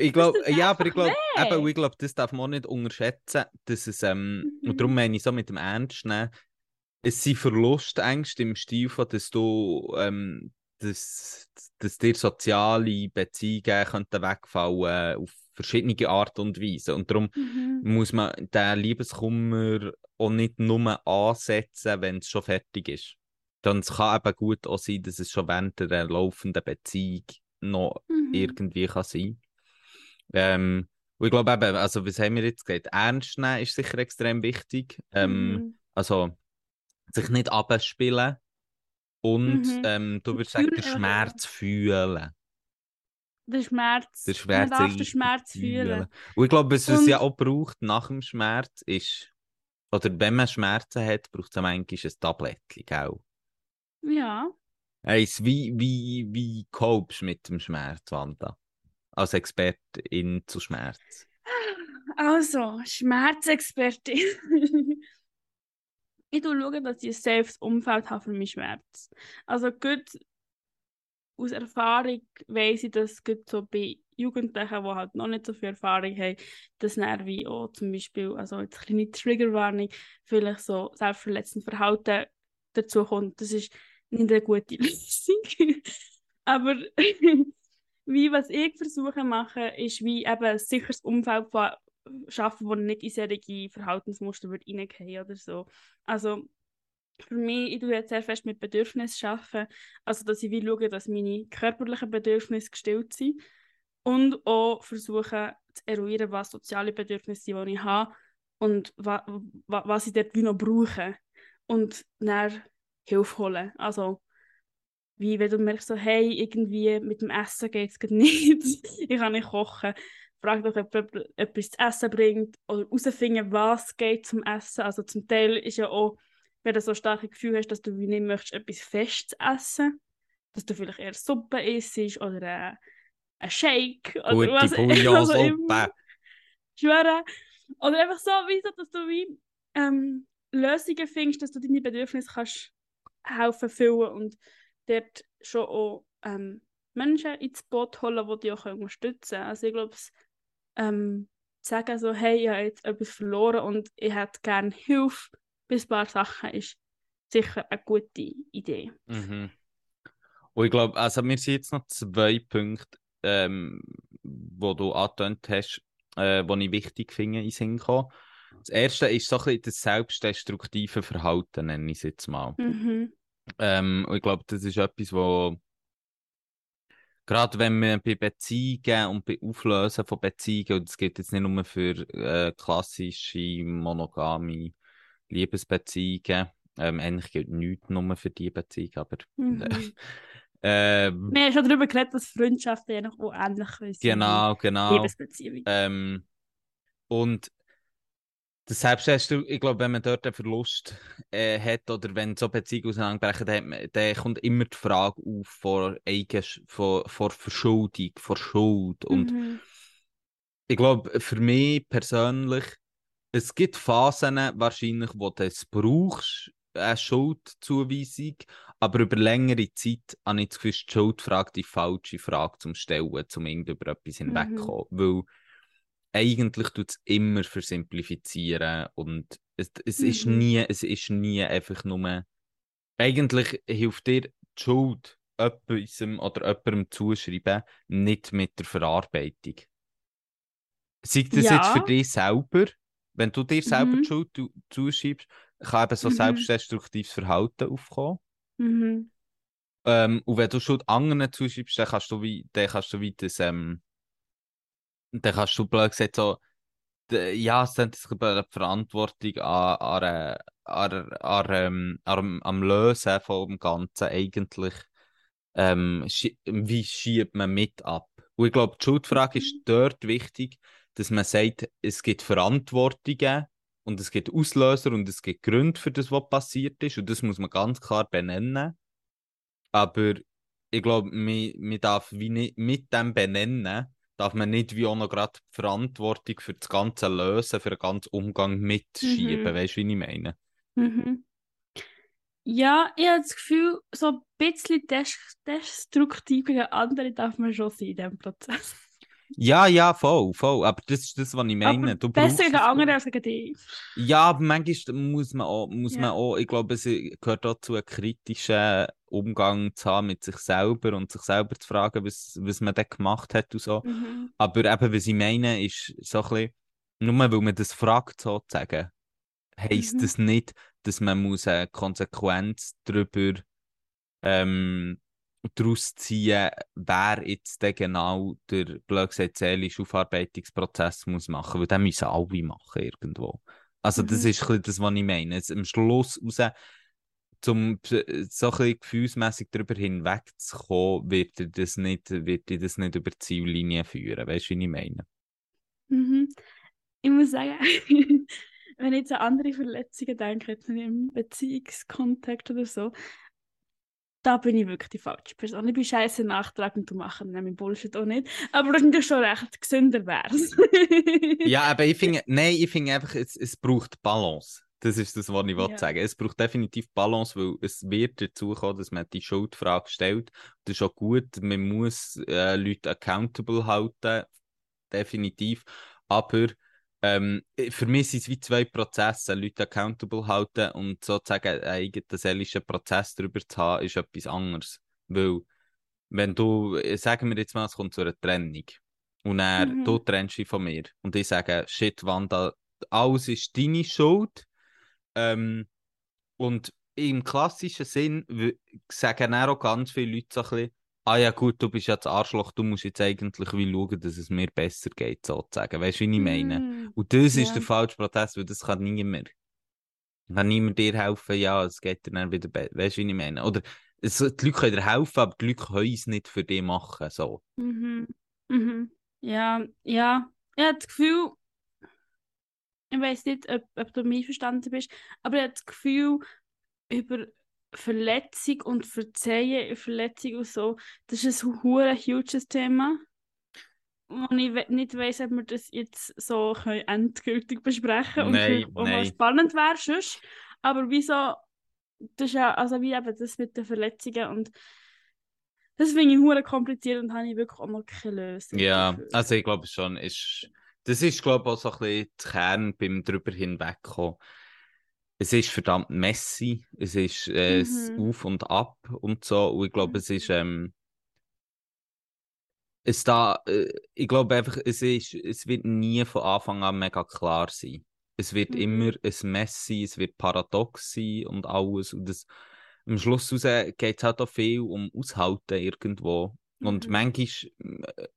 Ich glaube, ja, aber ich glaube, eben, ich glaube, das darf man auch nicht unterschätzen, dass es, ähm, Mhm. und darum meine ich so mit dem Ernst nehmen, es sind Verlustängste im Stil von, dass du, ähm, dass, dass dir soziale Beziehungen könnten wegfallen auf verschiedene Art und Weise. Und darum Mhm. muss man den Liebeskummer auch nicht nur ansetzen, wenn es schon fertig ist. Dann es kann eben gut auch sein, dass es schon während der laufenden Beziehung noch Mhm. irgendwie kann sein. Ähm, und ich glaube eben, also was haben wir jetzt gesagt? Ernst nehmen ist sicher extrem wichtig. Ähm, Mhm. Also sich nicht abspielen und Mhm. ähm, du würdest Fühlen sagen, den Schmerz fühlen. Der Schmerz. Der Schmerz Man darf den Schmerz fühlen. Und ich glaube, was es ja auch braucht nach dem Schmerz ist, oder wenn man Schmerzen hat, braucht es manchmal ein Tablettchen, gell? Ja. Eins, wie, wie, wie copest du mit dem Schmerz, Wanda? Als Expertin zu Schmerz. Also, Schmerzexpertin. ich schaue, dass ich ein safes Umfeld habe für meinen Schmerz. Also gut aus Erfahrung weiss ich, dass gut so bei Jugendlichen, die halt noch nicht so viel Erfahrung haben, dass dann wie auch zum Beispiel, also jetzt eine kleine Triggerwarnung, vielleicht so selbstverletzend Verhalten dazu kommt. Das ist nicht eine gute Lösung. Aber wie was ich versuche machen, ist wie eben ein sicheres Umfeld von schaffen, wo nicht in solche Verhaltensmuster wird reingehen oder so. Also für mich, ich tue jetzt sehr fest mit Bedürfnissen arbeiten, also dass ich wie schaue, dass meine körperlichen Bedürfnisse gestillt sind und auch versuche zu eruieren, was soziale Bedürfnisse sind, die ich habe und wa wa was ich dort noch brauche und dann Hilfe holen. Also wie wenn du merkst, so, hey, irgendwie mit dem Essen geht es nicht, ich kann nicht kochen, frag doch, ob jemand etwas zu essen bringt oder herausfinden, was geht zum Essen. Also zum Teil ist ja auch, wenn du so starke Gefühl hast, dass du wie nicht möchtest, etwas Festes essen, dass du vielleicht eher Suppe isst oder äh, ein Shake oder Gute was, Bouillonsuppe. immer. schwöre. Oder einfach so, wie so, dass du wie ähm, Lösungen findest, dass du deine Bedürfnisse kannst helfen füllen und dort schon auch ähm, Menschen ins Boot holen, die dich auch unterstützen können. Also ich glaube, ähm, sagen so, hey, ich habe jetzt etwas verloren und ich hätte gerne Hilfe bei ein paar Sachen, ist sicher eine gute Idee. Mhm. Und ich glaube, also mir sind jetzt noch zwei Punkte, ähm, wo du angetönt hast, äh, die ich wichtig finde, in Sinn kommen. Das erste ist so ein bisschen das selbstdestruktive Verhalten, nenne ich es jetzt mal. Mhm. Ähm, und ich glaube, das ist etwas, wo gerade wenn man bei Beziehungen und bei Auflösen von Beziehungen, und das gilt jetzt nicht nur für äh, klassische monogame Liebesbeziehungen, ähm, eigentlich gilt nichts nur für die Beziehung, aber Mhm. ähm, Wir haben schon darüber geredet, dass Freundschaften ja noch ähnlich sind genau, genau. Liebesbeziehungen. Ähm, und das Selbstverständlich, ich glaube, wenn man dort einen Verlust äh, hat oder wenn so Beziehungen auseinanderbrechen, dann, dann kommt immer die Frage auf vor, Eigen, vor, vor Verschuldung, vor Schuld. Und Mhm. ich glaube, für mich persönlich, es gibt Phasen wahrscheinlich, wo du es brauchst, eine Schuldzuweisung, aber über längere Zeit habe ich das Gefühl, die Schuldfrage die falsche Frage zum Stellen, um irgendwie über etwas Mhm. hinwegzukommen. Weil eigentlich tut es immer versimplifizieren und es, es, ist Mhm. nie, es ist nie einfach nur. Eigentlich hilft dir die Schuld, etwas oder jemandem zuschreiben, nicht mit der Verarbeitung. Sei das Ja. jetzt für dich selber, wenn du dir selber Mhm. die Schuld zu- zuschreibst, kann eben so Mhm. selbstdestruktives Verhalten aufkommen. Mhm. Ähm, und wenn du Schuld anderen zuschreibst, dann kannst du wie, dann kannst du wie das, ähm, dann kannst du blöd gesagt so, ja, es sind die Verantwortung an, an, äh, an, an, ähm, an, am Lösen vom Ganzen eigentlich, ähm, schie- wie schiebt man mit ab? Und ich glaube, die Schuldfrage ist dort wichtig, dass man sagt, es gibt Verantwortungen und es gibt Auslöser und es gibt Gründe für das, was passiert ist und das muss man ganz klar benennen. Aber ich glaube, man, man darf wie nicht mit dem benennen, darf man nicht wie auch noch gerade die Verantwortung für das ganze Lösen, für den ganzen Umgang mitschieben. Mhm. Weißt du, wie ich meine? Mhm. Ja, ich habe das Gefühl, so ein bisschen des destruktiv gegen andere darf man schon sein in diesem Prozess. Ja, ja, voll, voll. Aber das ist das, was ich meine. Aber besser gegen andere als gegen dich. ich. Ja, aber manchmal muss man auch, muss man Ja. auch, ich glaube, es gehört auch zu einem kritischen Umgang zu haben mit sich selber und sich selber zu fragen, was, was man dann gemacht hat und so. Mhm. Aber eben, was ich meine, ist so ein bisschen, nur weil man das fragt, sozusagen, heisst Mhm. das nicht, dass man muss eine Konsequenz darüber ähm, daraus ziehen, wer jetzt genau der blöd gesagt seelische Aufarbeitungsprozess muss machen, weil den müssen alle machen irgendwo. Also das Mhm. ist ein bisschen das, was ich meine. Jetzt am Schluss raus, zum so ein bisschen gefühlsmässig darüber hinwegzukommen, wird dir das nicht, wird dir das nicht über die Ziellinie führen. Weißt du, wie ich meine? Mhm. Ich muss sagen, wenn ich jetzt an andere Verletzungen denke, jetzt im Beziehungskontext oder so, da bin ich wirklich die falsche Person. Ich bin scheiße nachtragend und mache nämlich Bullshit auch nicht. Aber das ist schon recht gesünder wär's. Ja, aber ich finde, nein, ich finde einfach, es, es braucht Balance. Das ist das, was ich Ja. sagen. Es braucht definitiv Balance, weil es wird dazu kommen, dass man die Schuldfrage stellt. Das ist auch gut. Man muss äh, Leute accountable halten, definitiv. Aber ähm, für mich sind es wie zwei Prozesse. Leute accountable halten und sozusagen einen eigenen seelischen Prozess darüber zu haben, ist etwas anderes. Weil, wenn du, äh, sagen wir jetzt mal, es kommt zu einer Trennung. Und er, Mhm. du trennst dich von mir. Und ich sage, shit, Wanda, alles ist deine Schuld. Ähm, und im klassischen Sinn sagen auch ganz viele Leute so ein bisschen, ah ja gut, du bist das Arschloch, du musst jetzt eigentlich wie schauen, dass es mir besser geht, sozusagen. Weißt du, wie ich meine? Mm. Und das ist Ja. der falsche Prozess, weil das kann niemand. Kann niemand dir helfen, ja, es geht dir dann wieder besser. Weißt du, wie ich meine? Oder es, die Leute können dir helfen, aber die Leute können es nicht für dich machen. So. Mhm. Mhm. Ja, ja. Ich habe das Gefühl, ich weiß nicht, ob, ob du mich verstanden bist, aber ich habe das Gefühl, über Verletzung und Verzeihen Verletzung und so, das ist ein hure huges Thema. Und ich we nicht weiss, ob wir das jetzt so können endgültig besprechen und Nein, mal nein. spannend wäre sonst. Aber wieso, das ist ja, also wie eben das mit den Verletzungen und das finde ich hure kompliziert und habe ich wirklich auch noch keine Lösung Ja, dafür. also ich glaube schon, ist, das ist glaube ich auch so ein bisschen der Kern beim drüber hinwegkommen. Es ist verdammt messy, es ist äh, es Mhm. Auf und Ab und so und ich glaube, es ist ähm, es da, äh, ich glaube einfach, es ist, es wird nie von Anfang an mega klar sein. Es wird Mhm. immer ein Messy, es wird paradox sein und alles und das, am Schluss geht es halt auch viel um Aushalten irgendwo und Mhm. manchmal äh,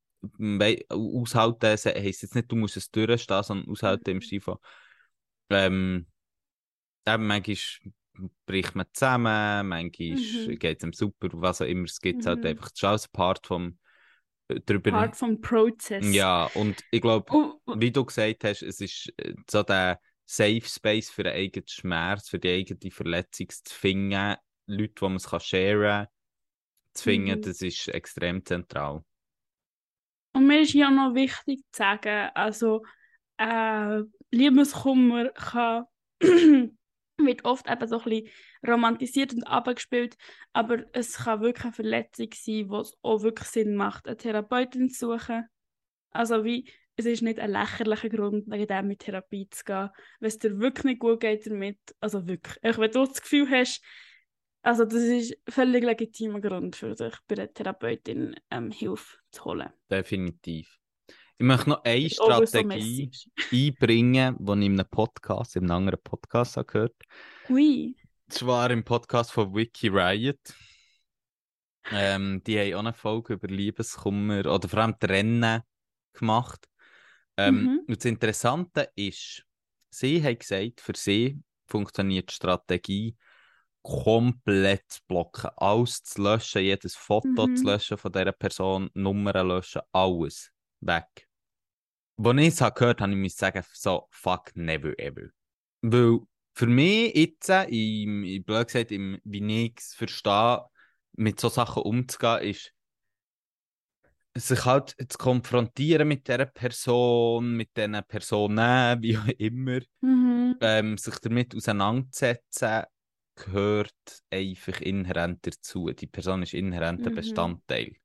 aushalten heisst jetzt nicht, du musst es durchstehen, sondern aushalten im Mhm. Stil von ähm, eben manchmal bricht man zusammen, manchmal Mhm. geht es ihm super, was auch immer, es gibt halt Mhm. einfach, das ist alles Part vom äh, drüber Part vom Prozess. ja, und ich glaube, und, wie du gesagt hast, es ist äh, so der Safe Space für den eigenen Schmerz, für die eigene Verletzung zu finden, Leute, die man es kann sharen zu finden, Mhm. das ist extrem zentral. Und mir ist ja noch wichtig zu sagen, also äh, Liebeskummer kann, wird oft eben so ein bisschen romantisiert und abgespielt, aber es kann wirklich eine Verletzung sein, wo es auch wirklich Sinn macht, eine Therapeutin zu suchen. Also wie, es ist nicht ein lächerlicher Grund, wegen dem in Therapie zu gehen, wenn es dir wirklich nicht gut geht damit, also wirklich, auch wenn du das Gefühl hast, Also das ist ein völlig legitimer Grund für sich, bei der Therapeutin ähm, Hilfe zu holen. Definitiv. Ich möchte noch eine so Strategie message. einbringen, die ich in einem Podcast, in einem anderen Podcast habe gehört Ui. Das war im Podcast von Wiki Riot. Ähm, die haben auch eine Folge über Liebeskummer oder vor allem Trennen gemacht. Ähm, Mhm. Und das Interessante ist, sie haben gesagt, für sie funktioniert die Strategie, komplett zu blocken, alles zu löschen, jedes Foto Mhm. zu löschen von dieser Person, Nummern löschen, alles weg. Als ich es gehört habe, habe ich mir sagen, so, fuck, never ever. Weil für mich jetzt, im, im, blöd gesagt, im, wie ich es verstehe, mit so Sachen umzugehen, ist, sich halt zu konfrontieren mit dieser Person, mit diesen Personen, wie auch immer, Mhm. ähm, sich damit auseinanderzusetzen, gehört einfach inhärent dazu. Die Person ist inhärent ein Mhm. Bestandteil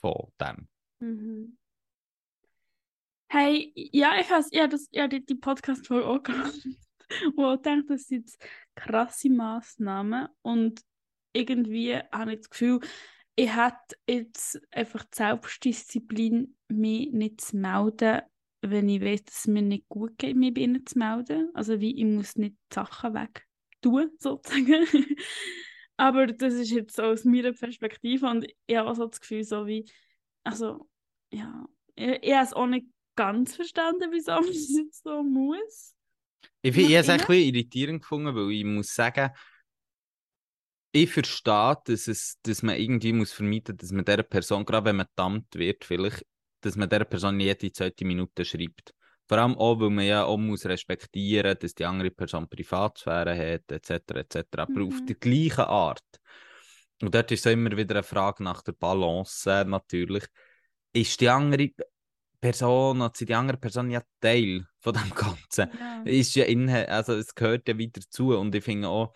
von dem. Mhm. Hey, ja, ich habe ja, das, ja, die, die Podcast-Folge auch gehört, wo ich denke, das sind jetzt krasse Massnahmen und irgendwie habe ich das Gefühl, ich hätte jetzt einfach die Selbstdisziplin, mich nicht zu melden, wenn ich weiß, dass es mir nicht gut geht, mich bei ihnen zu melden. Also wie, ich muss nicht die Sachen weg tun, sozusagen. Aber das ist jetzt so aus meiner Perspektive und ich habe so das Gefühl, so wie, also, ja, ich, ich habe es auch nicht ganz verstanden, wieso man das jetzt so muss. Ich, ich habe es ein bisschen irritierend gefunden, weil ich muss sagen, ich verstehe, dass, es, dass man irgendwie muss vermeiden muss, dass man dieser Person, gerade wenn man dammt wird, vielleicht, dass man dieser Person jede zweite Minute schreibt. Vor allem auch, weil man ja auch muss respektieren dass die andere Person Privatsphäre hat, etc. etc. Aber auf Mhm. die gleiche Art. Und dort ist es immer wieder eine Frage nach der Balance, natürlich. Ist die andere Person, oder sind die andere Person ja Teil von dem Ganzen? Ja. ist ja inne, also es gehört ja wieder zu und ich finde auch,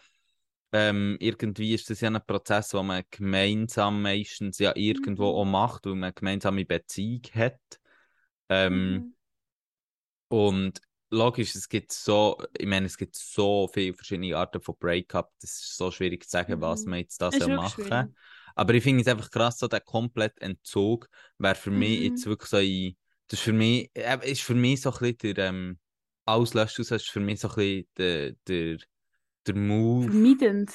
ähm, irgendwie ist das ja ein Prozess, den man gemeinsam meistens ja irgendwo Mhm. auch macht, weil man eine gemeinsame Beziehung hat. Ähm, Mhm. Und logisch, es gibt so, ich meine, es gibt so viele verschiedene Arten von Breakup, das ist so schwierig zu sagen, was Mhm. man jetzt da soll machen schwierig. Aber ich finde es einfach krass, so der komplette Entzug wäre für mich Mhm. jetzt wirklich so ein, das ist für mich, äh, ist für mich so ein bisschen der, ähm, Auslöschen, das ist für mich so ein bisschen der, der, der Move, Vermeidend.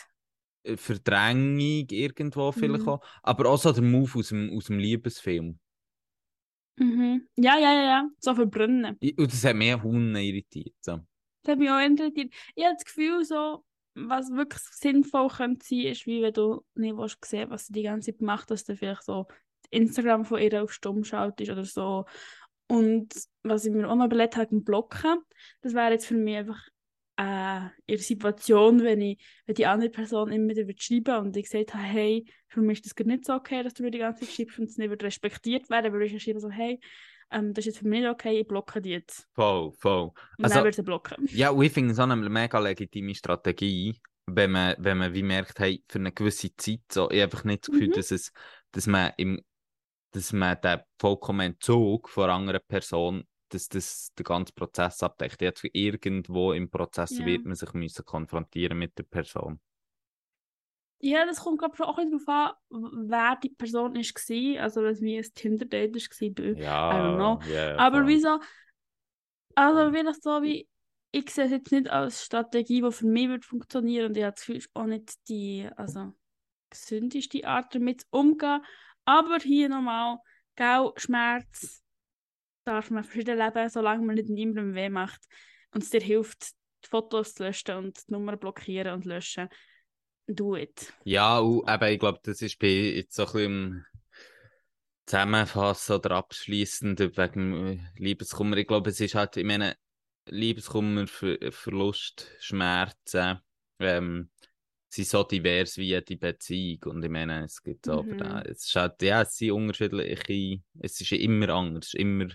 äh, Verdrängung irgendwo vielleicht Mhm. auch, aber auch so der Move aus dem, aus dem Liebesfilm. Mhm. Ja, ja, ja, ja. So verbrennen. Und das hat mich Hunde irritiert. So. Das hat mich auch interessiert. Ich habe das Gefühl, so, was wirklich sinnvoll könnte sein, ist, wie wenn du nicht willst sehen was sie die ganze Zeit macht, dass du vielleicht so Instagram von ihr auf stumm schaltest oder so. Und was ich mir auch noch überlegt habe, Blocken, das wäre jetzt für mich einfach äh, ihre Situation, wenn, ich, wenn die andere Person immer wieder schreiben und ich gesagt habe, hey, für mich ist das nicht so okay, dass du mir die ganze Zeit schreibst und es nicht respektiert werden, würde ich schreiben so, hey, ähm, das ist jetzt für mich nicht okay, ich blocke die jetzt. Voll, voll. Und Also- dann wird sie blocken. Ja, und ich finde es auch eine mega legitime Strategie, wenn man, wenn man wie merkt, hey, für eine gewisse Zeit, so, ich habe einfach nicht das Gefühl, Mhm. dass, es, dass man im dass man den vollkommenen Entzug von einer anderen Person, dass das den ganzen Prozess abdeckt. Jetzt irgendwo im Prozess Ja. wird man sich müssen konfrontieren mit der Person. Ja, das kommt glaube ich auch ein bisschen darauf an, wer die Person ist war. Also wenn es wie ein Tinder-Date war. Ja, I don't know. ja, Aber voll. wieso? Also vielleicht so wie, ich sehe es jetzt nicht als Strategie, die für mich wird funktionieren und ich habe das Gefühl, es ist auch nicht die also, gesündeste Art, damit umzugehen. Aber hier nochmal, gell, Schmerz darf man verschieden leben, solange man nicht niemandem weh macht und es dir hilft, die Fotos zu löschen und die Nummern blockieren und löschen. Do it. Ja, und eben, ich glaube, das ist bei jetzt so ein bisschen Zusammenfassen oder abschließend wegen äh, Liebeskummer. Ich glaube, es ist halt, ich meine, Liebeskummer, Ver Verlust, Schmerzen, ähm, sind so divers wie die Beziehung. Und ich meine, es gibt Mhm. aber es ist halt, ja, es sind unterschiedliche, es ist immer anders, immer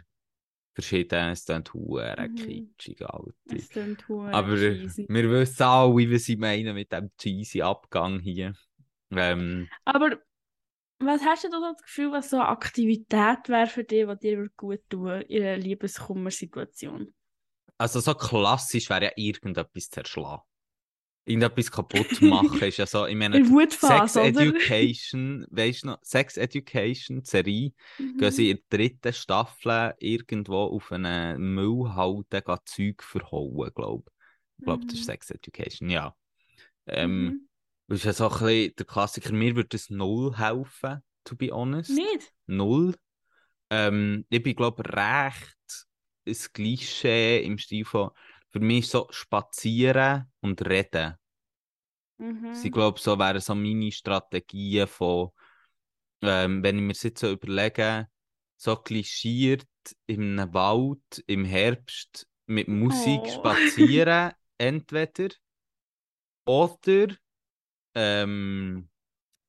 verschieden, es klingt huere Mhm. kitschig, Alter. Es klingt hure Aber cheesy. wir wissen alle, wie sie meinen mit dem cheesy Abgang hier. Ähm, Aber was hast du da das Gefühl, was so eine Aktivität wäre für dich, die dir gut tun in einer Liebeskummersituation? also so klassisch wäre ja irgendetwas zerschlagen. Irgendetwas kaputt machen ist ja so, ich meine, In Sex oder? Education, weißt du noch, Sex Education, Serie, Mhm. gehen sie in der dritten Staffel irgendwo auf eine Müllhalde Zeug verhauen, glaube ich. Ich glaube, das ist Mhm. Sex Education, ja. Ähm, Mhm. Das ist ja so ein bisschen der Klassiker. Mir würde das null helfen, to be honest. Nicht? Null. Ähm, ich bin, glaube ich, recht ein Klischee im Stil von, für mich so spazieren und reden. Mhm. Sie glaube so wären so meine Strategien von, ähm, wenn ich mir jetzt so überlege, so klischiert in einem Wald im Herbst mit Musik Oh. spazieren, entweder oder ähm,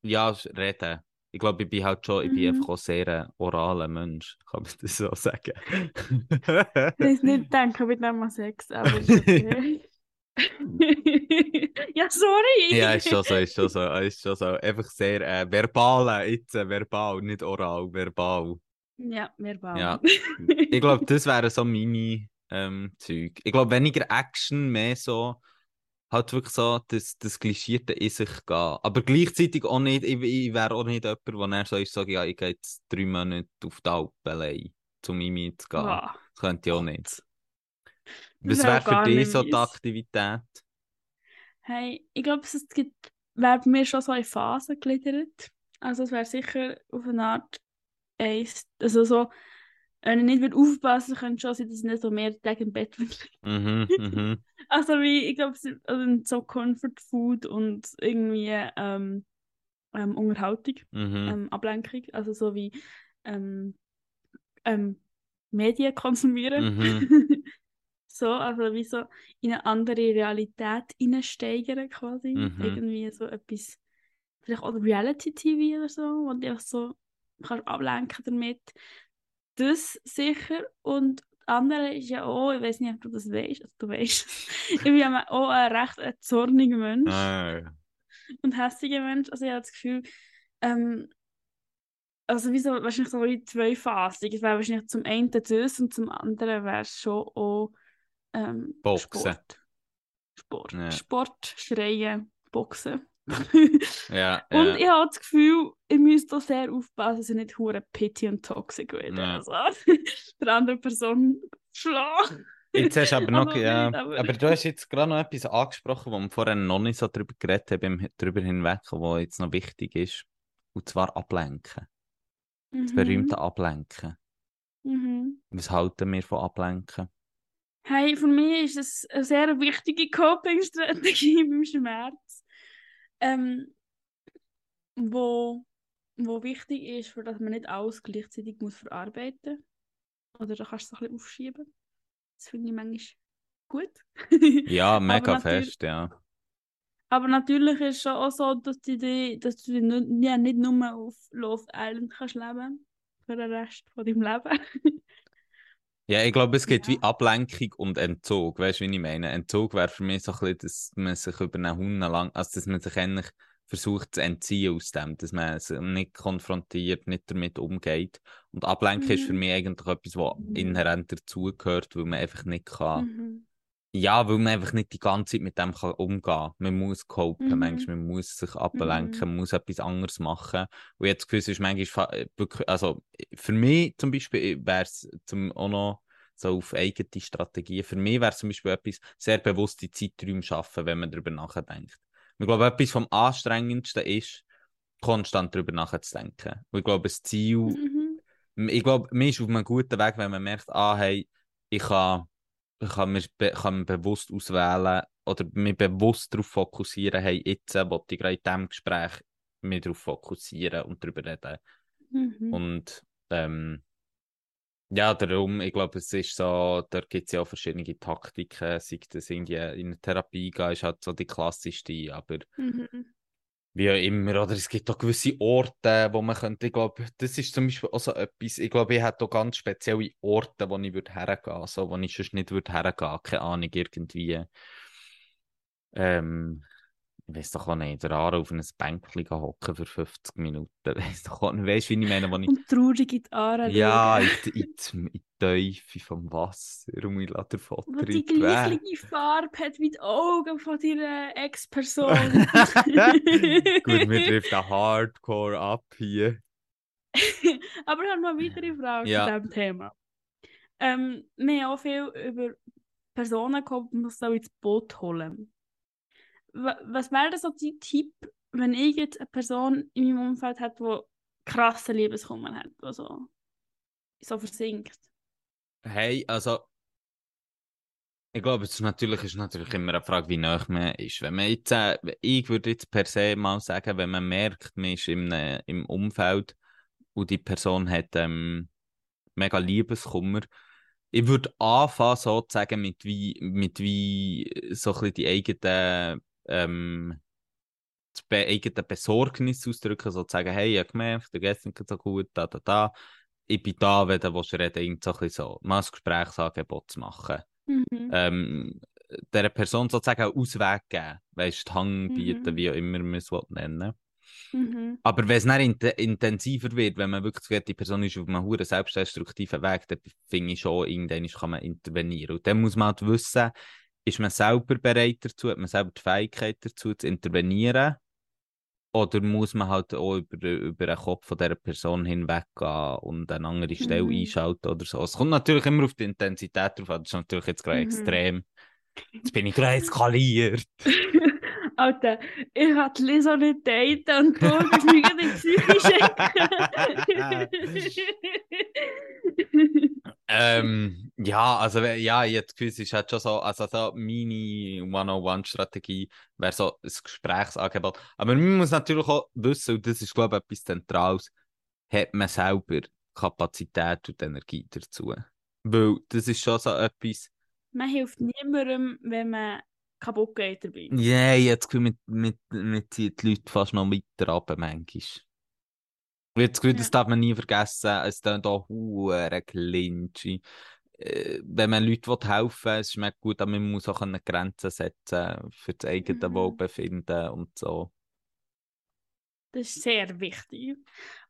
ja, reden. Ich glaube, ich bin halt schon, ich bin Mhm. einfach auch sehr ein oraler Mensch, kann man das so sagen. Ich nicht denken mit dem Sex, aber ist okay. ja, sorry. Ja, ist schon so, ist schon so, ist schon so. Einfach sehr äh, verbal, jetzt äh, verbal, nicht oral, verbal. Ja, bauen. Ja. Ich glaube, das wären so meine ähm, Zeug. Ich glaube, weniger Action, mehr so, halt wirklich so das, das Klischierte in sich gehen. Aber gleichzeitig auch nicht, ich, ich wäre auch nicht jemand, der so ist, sage, ja, ich gehe jetzt drei Monate auf die Alpen allein, um Mimi zu gehen. Ah, Das könnte ich auch nicht. Was wär wäre für dich so die. Aktivität? Hey, ich glaube, es gibt, wäre bei mir schon so in Phasen gegliedert. Also es wäre sicher auf eine Art eins, also so, wenn ich nicht aufpassen könnte schon sein, dass ich nicht so mehr Tage im Bett liegen. Mhm, mhm, Also wie, ich glaube, es ist also so Comfort Food und irgendwie ähm, ähm, Unterhaltung, mhm, ähm, Ablenkung, also so wie ähm, ähm, Medien konsumieren. Mhm. so, also wie so in eine andere Realität hineinsteigern quasi. Mhm. Irgendwie so etwas, vielleicht auch Reality-TV oder so, wo du einfach so kannst ablenken damit. Das sicher. Und das andere ist ja auch, ich weiß nicht, ob du das weißt, also du weißt, ich bin ja auch ein recht ein zorniger Mensch Ah, und hässiger Mensch. Also ich habe das Gefühl, ähm, also wie so, wahrscheinlich so wie zweifasig. Es wäre wahrscheinlich zum einen das und zum anderen wäre es schon auch ähm, Boxen. Sport. Sport. Ja. Sport, Schreien, Boxen. Ja, Und ja. ich habe das Gefühl, ich müsste auch sehr aufpassen, dass ich nicht hure pity und toxic werde. Ja. Also, der andere Person schlagen. Jetzt hast du aber noch, ja, nicht, aber- aber... du hast jetzt gerade noch etwas angesprochen, wo wir vorher noch nicht so drüber geredet haben, drüber hinweg, was jetzt noch wichtig ist. Und zwar ablenken. Das Mhm. berühmte Ablenken. Mhm. Was halten wir von Ablenken? Hey, für mich ist das eine sehr wichtige Coping-Strategie beim Schmerz, ähm, wo, wo wichtig ist, für dass man nicht alles gleichzeitig muss verarbeiten Oder da kannst du es ein bisschen aufschieben. Das finde ich manchmal gut. Ja, mega fest, ja. Aber natürlich ist es schon auch so, dass du, die, dass du die ja, nicht nur auf Love Island kannst leben für den Rest von deinem Leben. Ja, ich glaube, es gibt Ja. wie Ablenkung und Entzug. Weißt du, wie ich meine? Entzug wäre für mich so ein bisschen, dass man sich über einen Hund lang, also dass man sich eigentlich versucht zu entziehen aus dem, dass man sich nicht konfrontiert, nicht damit umgeht. Und Ablenken ist für Mhm. mich eigentlich etwas, was inhärent dazugehört, weil man einfach nicht kann. Mhm. Ja, weil man einfach nicht die ganze Zeit mit dem kann umgehen kann. Man muss copen, Mhm. manchmal, man muss sich ablenken, Mhm. man muss etwas anderes machen. Und jetzt gewiss ist manchmal, äh, also für mich zum Beispiel wäre es zum auch noch so auf eigene Strategien, für mich wäre es zum Beispiel etwas, sehr bewusste Zeiträume schaffen, wenn man darüber nachdenkt. Ich glaube, etwas vom Anstrengendsten ist, konstant darüber nachzudenken. Und ich glaube, das Ziel, Mhm. ich glaube, mir ist auf einem guten Weg, wenn man merkt, ah, hey, ich kann, kann, be kann mir bewusst auswählen oder mich bewusst darauf fokussieren, hey, jetzt äh, wollte ich gerade in diesem Gespräch mich darauf fokussieren und darüber reden. Mhm. Und ähm, ja, darum, ich glaube, es ist so, da gibt es ja auch verschiedene Taktiken, sei das irgendwie in eine Therapie gehen, ist halt so die klassischste, aber Mhm. Wie auch immer, oder? Es gibt auch gewisse Orte, wo man könnte, ich glaube, das ist zum Beispiel auch so etwas, ich glaube, ich hätte auch ganz spezielle Orte, wo ich würde hergehen, so, wo ich sonst nicht würde hergehen, keine Ahnung, irgendwie, ähm, ich weiß doch auch nicht, der Aare auf einem Bänkchen hocken für 50 Minuten. Weißt doch auch nicht, weißt du, wie ich meine, wo ich... Und traurig in die Aare Ja, in die, in, die, Tiefe vom Wasser und ich lasse den Foto Wo die gleiche Farbe hat wie die Augen von deiner Ex-Person. Gut, mir trifft ein Hardcore ab hier. Aber ich habe noch weitere Frage Ja. zu diesem Thema. Ähm, wir haben auch viel über Personen gehabt, die man so ins Boot holen. Wa- Was wäre denn so dein Tipp, wenn ich jetzt eine Person in meinem Umfeld habe, die krasse Liebeskummer hat, die so, versinkt? Hey, also. Ich glaube, es ist natürlich, ist natürlich immer eine Frage, wie nah man ist. Wenn man jetzt, äh, ich würde jetzt per se mal sagen, wenn man merkt, man ist im, äh, im Umfeld und die Person hat ähm, mega Liebeskummer, ich würde anfangen, sozusagen, mit wie, mit wie so ein bisschen die eigenen, ähm, die eigene Besorgnis auszudrücken, sozusagen, hey, ich habe gemerkt, der geht nicht so gut, da, da, da. Ich bin da, wenn du willst reden willst, so ein bisschen so, mal ein Gesprächsangebot zu machen. Mhm. Ähm, dieser Person sozusagen einen Ausweg geben, weißt du, Hang bieten, Mhm. wie auch immer man es nennen Mhm. aber wenn es dann int intensiver wird, wenn man wirklich sieht, die Person ist auf einem hohen selbstdestruktiven Weg, dann finde ich schon, irgendwann kann man intervenieren. Und dann muss man halt wissen, ist man selber bereit dazu, hat man selber die Fähigkeit dazu, zu intervenieren? Oder muss man halt auch über, über den Kopf von dieser Person hinweggehen und eine andere Stelle Mhm. einschalten oder so? Es kommt natürlich immer auf die Intensität drauf an. Das ist natürlich jetzt gerade Mhm. extrem. Jetzt bin ich gerade eskaliert. Alter, ich nicht daten und du bist mir gerade Psyche ähm, ja, also ja, Gefühl, es ist halt schon so, also so meine One-on-One-Strategie wäre so ein Gesprächsangebot. Aber man muss natürlich auch wissen, und das ist glaube ich etwas Zentrales, hat man selber Kapazität und Energie dazu. Weil das ist schon so etwas, Man hilft niemandem, wenn man kaputt geht dabei. ja, ich habe das Gefühl, mit, mit, mit die Leute fast noch weiter runter manchmal. Ich habe das Gefühl, das Ja. darf man nie vergessen, es dann da hure Clinch. Äh, wenn man Leuten helfen will, es ist mir gut, aber man muss auch eine Grenzen setzen für das eigene Mhm. Wohlbefinden und so. Das ist sehr wichtig.